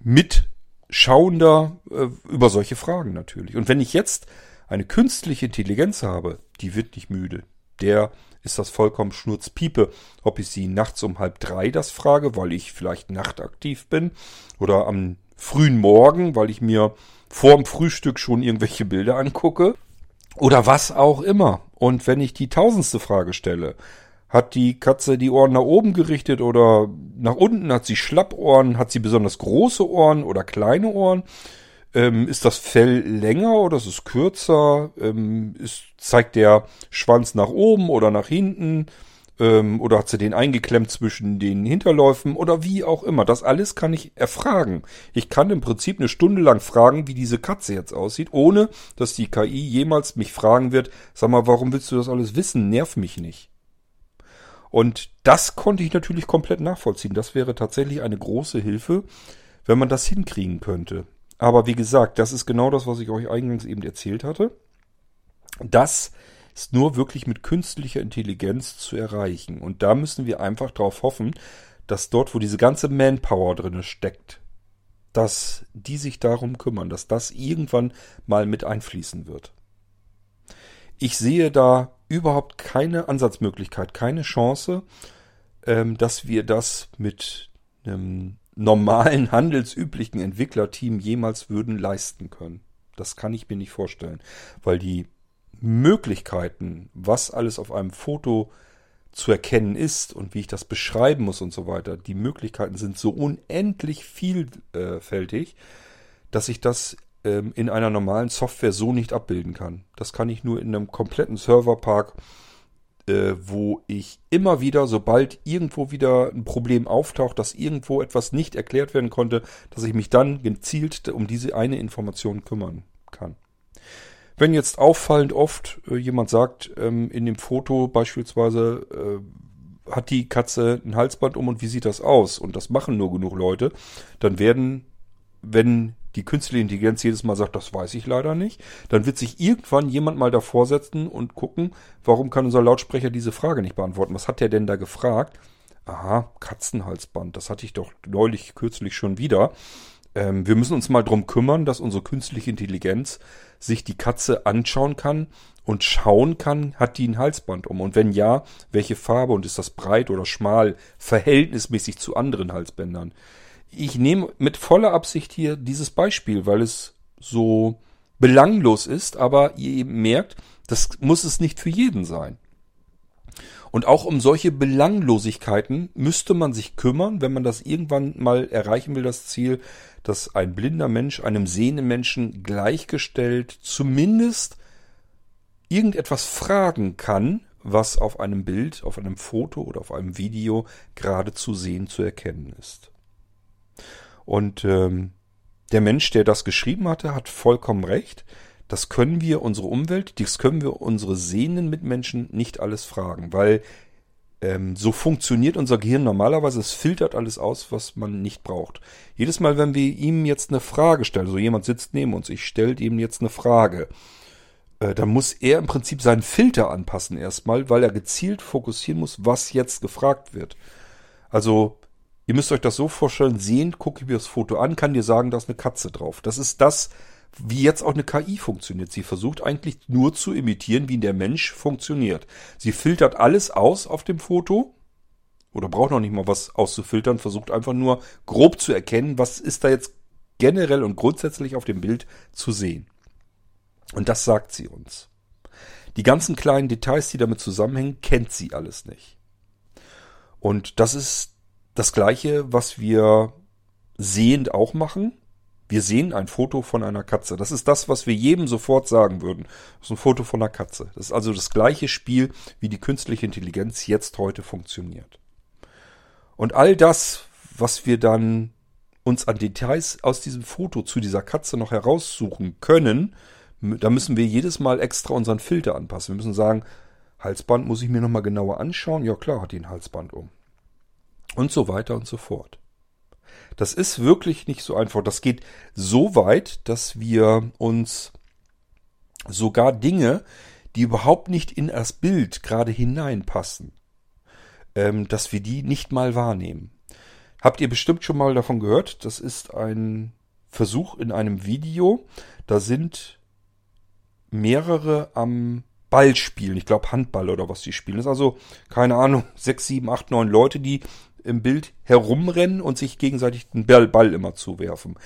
Mitschauender äh, über solche Fragen natürlich. Und wenn ich jetzt eine künstliche Intelligenz habe, die wird nicht müde. Der ist das vollkommen schnurzpiepe, ob ich sie nachts um halb drei das frage, weil ich vielleicht nachtaktiv bin, oder am frühen Morgen, weil ich mir vorm Frühstück schon irgendwelche Bilder angucke, oder was auch immer. Und wenn ich die tausendste Frage stelle, hat die Katze die Ohren nach oben gerichtet oder nach unten? Hat sie Schlappohren? Hat sie besonders große Ohren oder kleine Ohren? Ähm, ist das Fell länger oder ist es kürzer? Ähm, ist, zeigt der Schwanz nach oben oder nach hinten? Ähm, oder hat sie den eingeklemmt zwischen den Hinterläufen? Oder wie auch immer. Das alles kann ich erfragen. Ich kann im Prinzip eine Stunde lang fragen, wie diese Katze jetzt aussieht, ohne dass die KI jemals mich fragen wird, sag mal, warum willst du das alles wissen? Nerv mich nicht. Und das konnte ich natürlich komplett nachvollziehen. Das wäre tatsächlich eine große Hilfe, wenn man das hinkriegen könnte. Aber wie gesagt, das ist genau das, was ich euch eingangs eben erzählt hatte. Das ist nur wirklich mit künstlicher Intelligenz zu erreichen. Und da müssen wir einfach darauf hoffen, dass dort, wo diese ganze Manpower drin steckt, dass die sich darum kümmern, dass das irgendwann mal mit einfließen wird. Ich sehe da überhaupt keine Ansatzmöglichkeit, keine Chance, ähm, dass wir das mit einem normalen, handelsüblichen Entwicklerteam jemals würden leisten können. Das kann ich mir nicht vorstellen, weil die Möglichkeiten, was alles auf einem Foto zu erkennen ist und wie ich das beschreiben muss und so weiter, die Möglichkeiten sind so unendlich vielfältig, dass ich das ähm, in einer normalen Software so nicht abbilden kann. Das kann ich nur in einem kompletten Serverpark, äh, wo ich immer wieder, sobald irgendwo wieder ein Problem auftaucht, dass irgendwo etwas nicht erklärt werden konnte, dass ich mich dann gezielt um diese eine Information kümmern kann. Wenn jetzt auffallend oft äh, jemand sagt, ähm, in dem Foto beispielsweise äh, hat die Katze ein Halsband um und wie sieht das aus? Und das machen nur genug Leute, dann werden, wenn die künstliche Intelligenz jedes Mal sagt, das weiß ich leider nicht, dann wird sich irgendwann jemand mal davor setzen und gucken, warum kann unser Lautsprecher diese Frage nicht beantworten? Was hat der denn da gefragt? Aha, Katzenhalsband, das hatte ich doch neulich kürzlich schon wieder. Ähm, wir müssen uns mal drum kümmern, dass unsere künstliche Intelligenz sich die Katze anschauen kann und schauen kann, hat die ein Halsband um? Und wenn ja, welche Farbe und ist das breit oder schmal, verhältnismäßig zu anderen Halsbändern? Ich nehme mit voller Absicht hier dieses Beispiel, weil es so belanglos ist, aber ihr eben merkt, das muss es nicht für jeden sein. Und auch um solche Belanglosigkeiten müsste man sich kümmern, wenn man das irgendwann mal erreichen will, das Ziel, dass ein blinder Mensch einem sehenden Menschen gleichgestellt zumindest irgendetwas fragen kann, was auf einem Bild, auf einem Foto oder auf einem Video gerade zu sehen, zu erkennen ist. Und ähm, der Mensch, der das geschrieben hatte, hat vollkommen recht. Das können wir unsere Umwelt, das können wir unsere sehenden Mitmenschen nicht alles fragen, weil ähm, so funktioniert unser Gehirn normalerweise. Es filtert alles aus, was man nicht braucht. Jedes Mal, wenn wir ihm jetzt eine Frage stellen, so also jemand sitzt neben uns, ich stelle ihm jetzt eine Frage, äh, dann muss er im Prinzip seinen Filter anpassen erstmal, weil er gezielt fokussieren muss, was jetzt gefragt wird. Also Ihr müsst euch das so vorstellen, sehen, gucke ich mir das Foto an, kann dir sagen, da ist eine Katze drauf. Das ist das, wie jetzt auch eine KI funktioniert. Sie versucht eigentlich nur zu imitieren, wie der Mensch funktioniert. Sie filtert alles aus auf dem Foto oder braucht noch nicht mal was auszufiltern, versucht einfach nur grob zu erkennen, was ist da jetzt generell und grundsätzlich auf dem Bild zu sehen. Und das sagt sie uns. Die ganzen kleinen Details, die damit zusammenhängen, kennt sie alles nicht. Und das ist das gleiche, was wir sehend auch machen. Wir sehen ein Foto von einer Katze. Das ist das, was wir jedem sofort sagen würden. Das ist ein Foto von einer Katze. Das ist also das gleiche Spiel, wie die künstliche Intelligenz jetzt heute funktioniert. Und all das, was wir dann uns an Details aus diesem Foto zu dieser Katze noch heraussuchen können, da müssen wir jedes Mal extra unseren Filter anpassen. Wir müssen sagen, Halsband muss ich mir nochmal genauer anschauen. Ja klar, hat die ein Halsband um und so weiter und so fort. Das ist wirklich nicht so einfach. Das geht so weit, dass wir uns sogar Dinge, die überhaupt nicht in das Bild gerade hineinpassen, ähm, dass wir die nicht mal wahrnehmen. Habt ihr bestimmt schon mal davon gehört? Das ist ein Versuch in einem Video. Da sind mehrere am Ball spielen. Ich glaube Handball oder was die spielen. Das ist also, keine Ahnung, sechs, sieben, acht, neun Leute, die im Bild herumrennen und sich gegenseitig den Ball, Ball immer zuwerfen.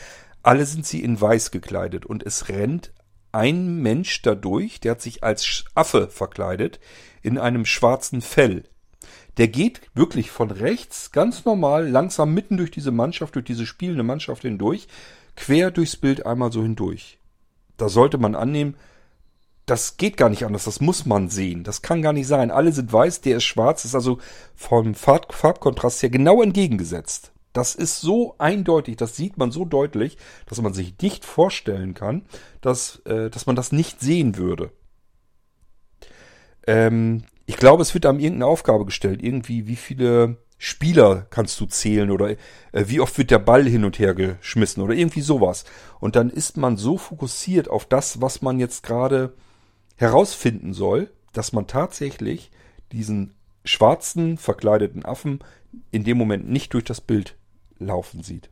Alle sind sie in weiß gekleidet und es rennt ein Mensch dadurch, der hat sich als Affe verkleidet, in einem schwarzen Fell. Der geht wirklich von rechts ganz normal langsam mitten durch diese Mannschaft, durch diese spielende Mannschaft hindurch, quer durchs Bild einmal so hindurch. Da sollte man annehmen, das geht gar nicht anders, das muss man sehen. Das kann gar nicht sein. Alle sind weiß, der ist schwarz, ist also vom Farb Farbkontrast her genau entgegengesetzt. Das ist so eindeutig, das sieht man so deutlich, dass man sich nicht vorstellen kann, dass, äh, dass man das nicht sehen würde. Ähm, ich glaube, es wird einem irgendeine Aufgabe gestellt. Irgendwie, wie viele Spieler kannst du zählen oder äh, wie oft wird der Ball hin und her geschmissen oder irgendwie sowas. Und dann ist man so fokussiert auf das, was man jetzt gerade herausfinden soll, dass man tatsächlich diesen schwarzen verkleideten Affen in dem Moment nicht durch das Bild laufen sieht.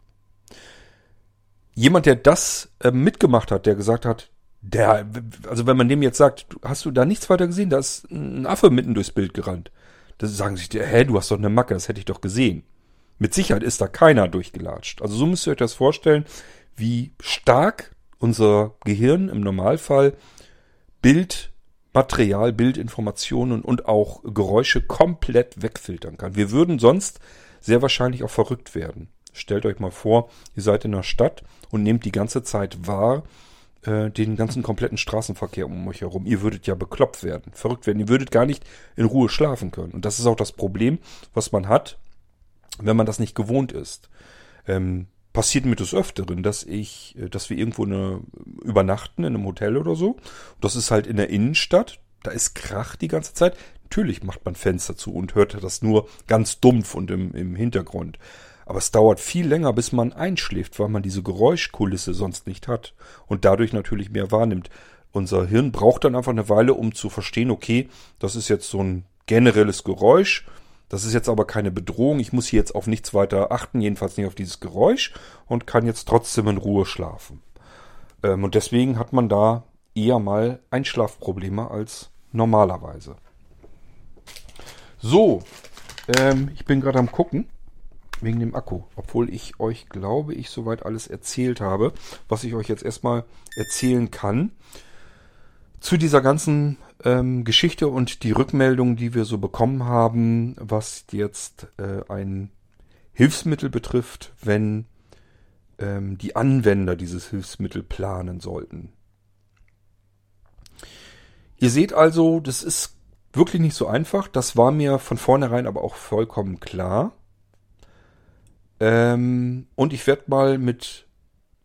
Jemand, der das äh, mitgemacht hat, der gesagt hat, der, also wenn man dem jetzt sagt, hast du da nichts weiter gesehen, da ist ein Affe mitten durchs Bild gerannt. Da sagen sich, hä, du hast doch eine Macke, das hätte ich doch gesehen. Mit Sicherheit ist da keiner durchgelatscht. Also so müsst ihr euch das vorstellen, wie stark unser Gehirn im Normalfall Bildmaterial, Bildinformationen und auch Geräusche komplett wegfiltern kann. Wir würden sonst sehr wahrscheinlich auch verrückt werden. Stellt euch mal vor, ihr seid in der Stadt und nehmt die ganze Zeit wahr, äh, den ganzen kompletten Straßenverkehr um euch herum. Ihr würdet ja bekloppt werden, verrückt werden. Ihr würdet gar nicht in Ruhe schlafen können. Und das ist auch das Problem, was man hat, wenn man das nicht gewohnt ist. Ähm, passiert mir des Öfteren, dass ich, äh, dass wir irgendwo eine, übernachten in einem Hotel oder so. Das ist halt in der Innenstadt. Da ist Krach die ganze Zeit. Natürlich macht man Fenster zu und hört das nur ganz dumpf und im, im Hintergrund. Aber es dauert viel länger, bis man einschläft, weil man diese Geräuschkulisse sonst nicht hat und dadurch natürlich mehr wahrnimmt. Unser Hirn braucht dann einfach eine Weile, um zu verstehen, okay, das ist jetzt so ein generelles Geräusch, das ist jetzt aber keine Bedrohung, ich muss hier jetzt auf nichts weiter achten, jedenfalls nicht auf dieses Geräusch und kann jetzt trotzdem in Ruhe schlafen. Ähm, und deswegen hat man da eher mal Einschlafprobleme als normalerweise. So, ähm, ich bin gerade am gucken. Wegen dem Akku. Obwohl ich euch, glaube ich, soweit alles erzählt habe, was ich euch jetzt erstmal erzählen kann. Zu dieser ganzen ähm, Geschichte und die Rückmeldungen, die wir so bekommen haben, was jetzt äh, ein Hilfsmittel betrifft, wenn ähm, die Anwender dieses Hilfsmittel planen sollten. Ihr seht also, das ist wirklich nicht so einfach. Das war mir von vornherein aber auch vollkommen klar. Ähm, und ich werde mal mit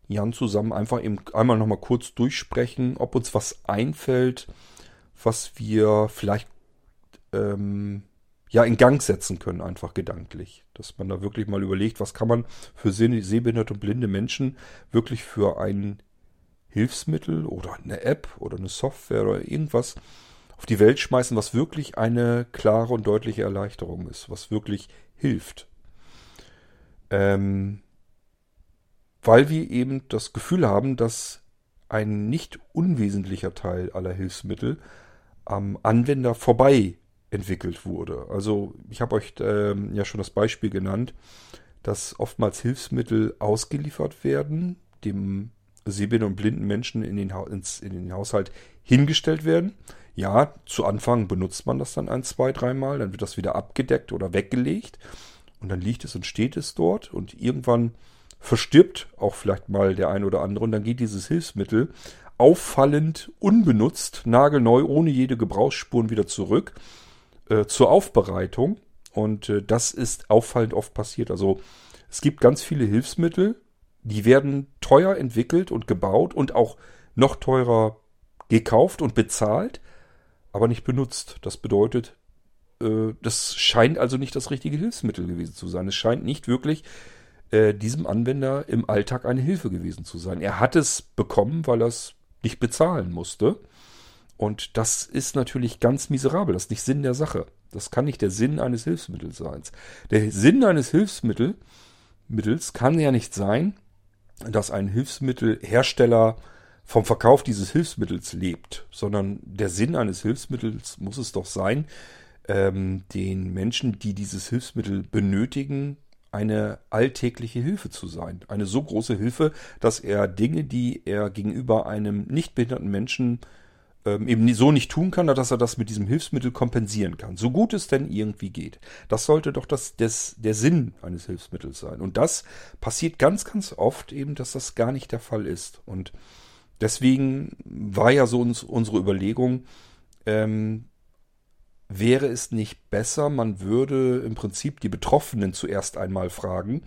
Jan zusammen einfach eben einmal nochmal kurz durchsprechen, ob uns was einfällt, was wir vielleicht ähm, ja in Gang setzen können, einfach gedanklich. Dass man da wirklich mal überlegt, was kann man für sehbehinderte und blinde Menschen wirklich für ein Hilfsmittel oder eine App oder eine Software oder irgendwas auf die Welt schmeißen, was wirklich eine klare und deutliche Erleichterung ist, was wirklich hilft. Ähm, weil wir eben das Gefühl haben, dass ein nicht unwesentlicher Teil aller Hilfsmittel am Anwender vorbei entwickelt wurde. Also ich habe euch ähm, ja schon das Beispiel genannt, dass oftmals Hilfsmittel ausgeliefert werden, dem sehbehinderten und blinden Menschen in den, ins, in den Haushalt hingestellt werden. Ja, zu Anfang benutzt man das dann ein, zwei, dreimal, dann wird das wieder abgedeckt oder weggelegt. Und dann liegt es und steht es dort und irgendwann verstirbt auch vielleicht mal der ein oder andere und dann geht dieses Hilfsmittel auffallend unbenutzt, nagelneu, ohne jede Gebrauchsspuren wieder zurück äh, zur Aufbereitung. Und äh, das ist auffallend oft passiert. Also es gibt ganz viele Hilfsmittel, die werden teuer entwickelt und gebaut und auch noch teurer gekauft und bezahlt, aber nicht benutzt. Das bedeutet, äh, das scheint also nicht das richtige Hilfsmittel gewesen zu sein. Es scheint nicht wirklich äh, diesem Anwender im Alltag eine Hilfe gewesen zu sein. Er hat es bekommen, weil er es nicht bezahlen musste. Und das ist natürlich ganz miserabel. Das ist nicht Sinn der Sache. Das kann nicht der Sinn eines Hilfsmittels sein. Der Sinn eines Hilfsmittels kann ja nicht sein, dass ein Hilfsmittelhersteller vom Verkauf dieses Hilfsmittels lebt, sondern der Sinn eines Hilfsmittels muss es doch sein, ähm, den Menschen, die dieses Hilfsmittel benötigen, eine alltägliche Hilfe zu sein. Eine so große Hilfe, dass er Dinge, die er gegenüber einem nicht behinderten Menschen ähm, eben so nicht tun kann, dass er das mit diesem Hilfsmittel kompensieren kann. So gut es denn irgendwie geht. Das sollte doch das, das, der Sinn eines Hilfsmittels sein. Und das passiert ganz, ganz oft eben, dass das gar nicht der Fall ist. Und deswegen war ja so uns, unsere Überlegung, ähm, wäre es nicht besser, man würde im Prinzip die Betroffenen zuerst einmal fragen,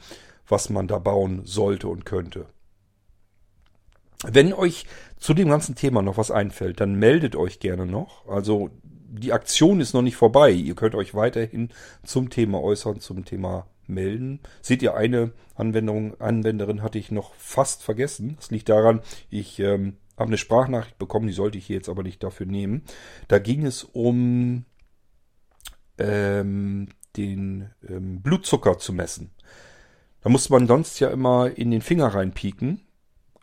was man da bauen sollte und könnte. Wenn euch zu dem ganzen Thema noch was einfällt, dann meldet euch gerne noch. Also die Aktion ist noch nicht vorbei. Ihr könnt euch weiterhin zum Thema äußern, zum Thema melden. Seht ihr, eine Anwendung, Anwenderin hatte ich noch fast vergessen. Das liegt daran, ich ähm, habe eine Sprachnachricht bekommen, die sollte ich hier jetzt aber nicht dafür nehmen. Da ging es um ähm, den ähm, Blutzucker zu messen. Da musste man sonst ja immer in den Finger reinpieken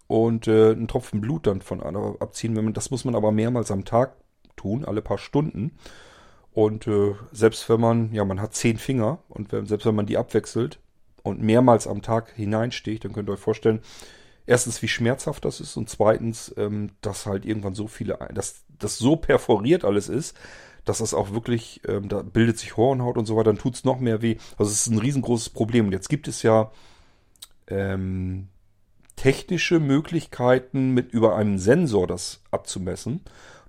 und äh, einen Tropfen Blut dann von abziehen. Wenn man, das muss man aber mehrmals am Tag tun, alle paar Stunden. Und äh, selbst wenn man, ja, man hat zehn Finger und wenn, selbst wenn man die abwechselt und mehrmals am Tag hineinsticht, dann könnt ihr euch vorstellen, erstens, wie schmerzhaft das ist und zweitens, ähm, dass halt irgendwann so viele, dass das so perforiert alles ist, das auch wirklich, ähm, da bildet sich Hornhaut und so weiter, dann tut's noch mehr weh. Also es ist ein riesengroßes Problem. Und jetzt gibt es ja ähm, technische Möglichkeiten, mit über einen Sensor das abzumessen.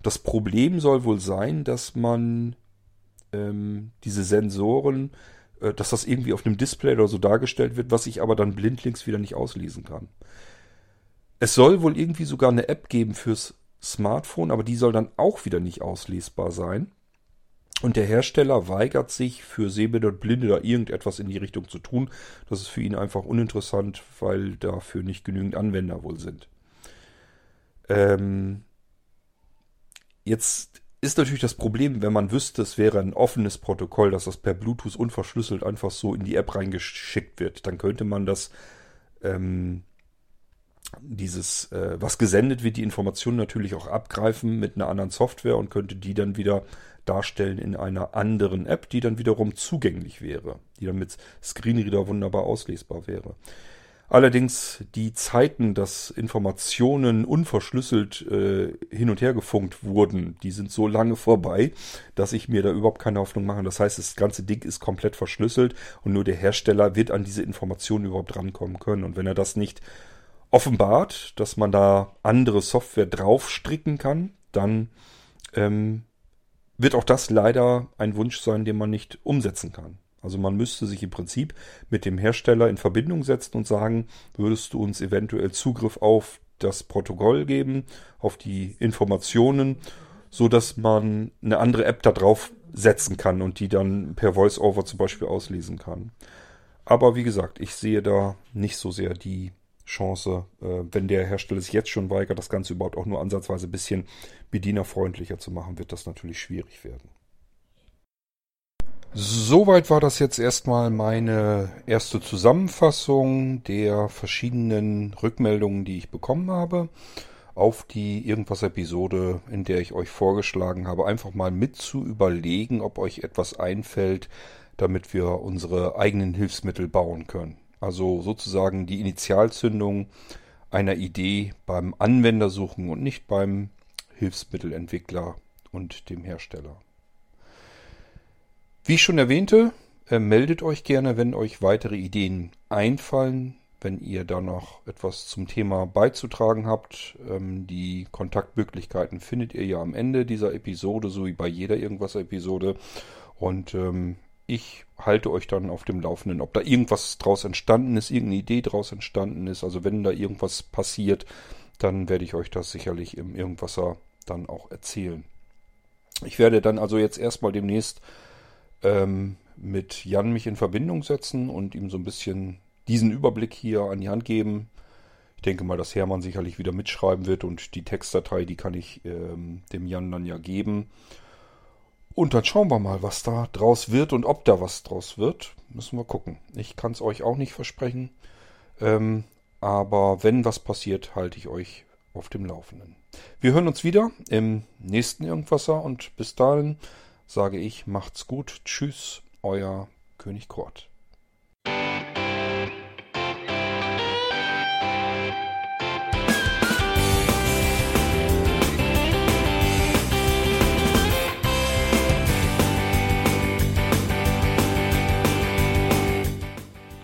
Das Problem soll wohl sein, dass man ähm, diese Sensoren, äh, dass das irgendwie auf einem Display oder so dargestellt wird, was ich aber dann blindlings wieder nicht auslesen kann. Es soll wohl irgendwie sogar eine App geben fürs Smartphone, aber die soll dann auch wieder nicht auslesbar sein. Und der Hersteller weigert sich, für Sehbehinderte und Blinde da irgendetwas in die Richtung zu tun. Das ist für ihn einfach uninteressant, weil dafür nicht genügend Anwender wohl sind. Ähm jetzt ist natürlich das Problem, wenn man wüsste, es wäre ein offenes Protokoll, dass das per Bluetooth unverschlüsselt einfach so in die App reingeschickt wird. Dann könnte man das, ähm, dieses, äh, was gesendet wird, die Informationen natürlich auch abgreifen mit einer anderen Software und könnte die dann wieder darstellen in einer anderen App, die dann wiederum zugänglich wäre, die dann mit Screenreader wunderbar auslesbar wäre. Allerdings die Zeiten, dass Informationen unverschlüsselt äh, hin und her gefunkt wurden, die sind so lange vorbei, dass ich mir da überhaupt keine Hoffnung mache. Das heißt, das ganze Ding ist komplett verschlüsselt und nur der Hersteller wird an diese Informationen überhaupt rankommen können. Und wenn er das nicht offenbart, dass man da andere Software draufstricken kann, dann ähm, wird auch das leider ein Wunsch sein, den man nicht umsetzen kann. Also man müsste sich im Prinzip mit dem Hersteller in Verbindung setzen und sagen, würdest du uns eventuell Zugriff auf das Protokoll geben, auf die Informationen, so dass man eine andere App da drauf setzen kann und die dann per VoiceOver zum Beispiel auslesen kann. Aber wie gesagt, ich sehe da nicht so sehr die Chance, äh, wenn der Hersteller sich jetzt schon weigert, das Ganze überhaupt auch nur ansatzweise ein bisschen bedienerfreundlicher zu machen, wird das natürlich schwierig werden. Soweit war das jetzt erstmal meine erste Zusammenfassung der verschiedenen Rückmeldungen, die ich bekommen habe, auf die Irgendwas-Episode, in der ich euch vorgeschlagen habe, einfach mal mit zu überlegen, ob euch etwas einfällt, damit wir unsere eigenen Hilfsmittel bauen können. Also sozusagen die Initialzündung einer Idee beim Anwender suchen und nicht beim Hilfsmittelentwickler und dem Hersteller. Wie ich schon erwähnte, äh, meldet euch gerne, wenn euch weitere Ideen einfallen, wenn ihr da noch etwas zum Thema beizutragen habt. Ähm, die Kontaktmöglichkeiten findet ihr ja am Ende dieser Episode, so wie bei jeder Irgendwas-Episode. Und ähm, ich halte euch dann auf dem Laufenden, ob da irgendwas draus entstanden ist, irgendeine Idee draus entstanden ist. Also wenn da irgendwas passiert, dann werde ich euch das sicherlich im Irgendwasser dann auch erzählen. Ich werde dann also jetzt erstmal demnächst ähm, mit Jan mich in Verbindung setzen und ihm so ein bisschen diesen Überblick hier an die Hand geben. Ich denke mal, dass Hermann sicherlich wieder mitschreiben wird und die Textdatei, die kann ich ähm, dem Jan dann ja geben. Und dann schauen wir mal, was da draus wird und ob da was draus wird. Müssen wir gucken. Ich kann es euch auch nicht versprechen. Ähm, aber wenn was passiert, halte ich euch auf dem Laufenden. Wir hören uns wieder im nächsten Irgendwasser und bis dahin sage ich, macht's gut. Tschüss, euer König Kurt.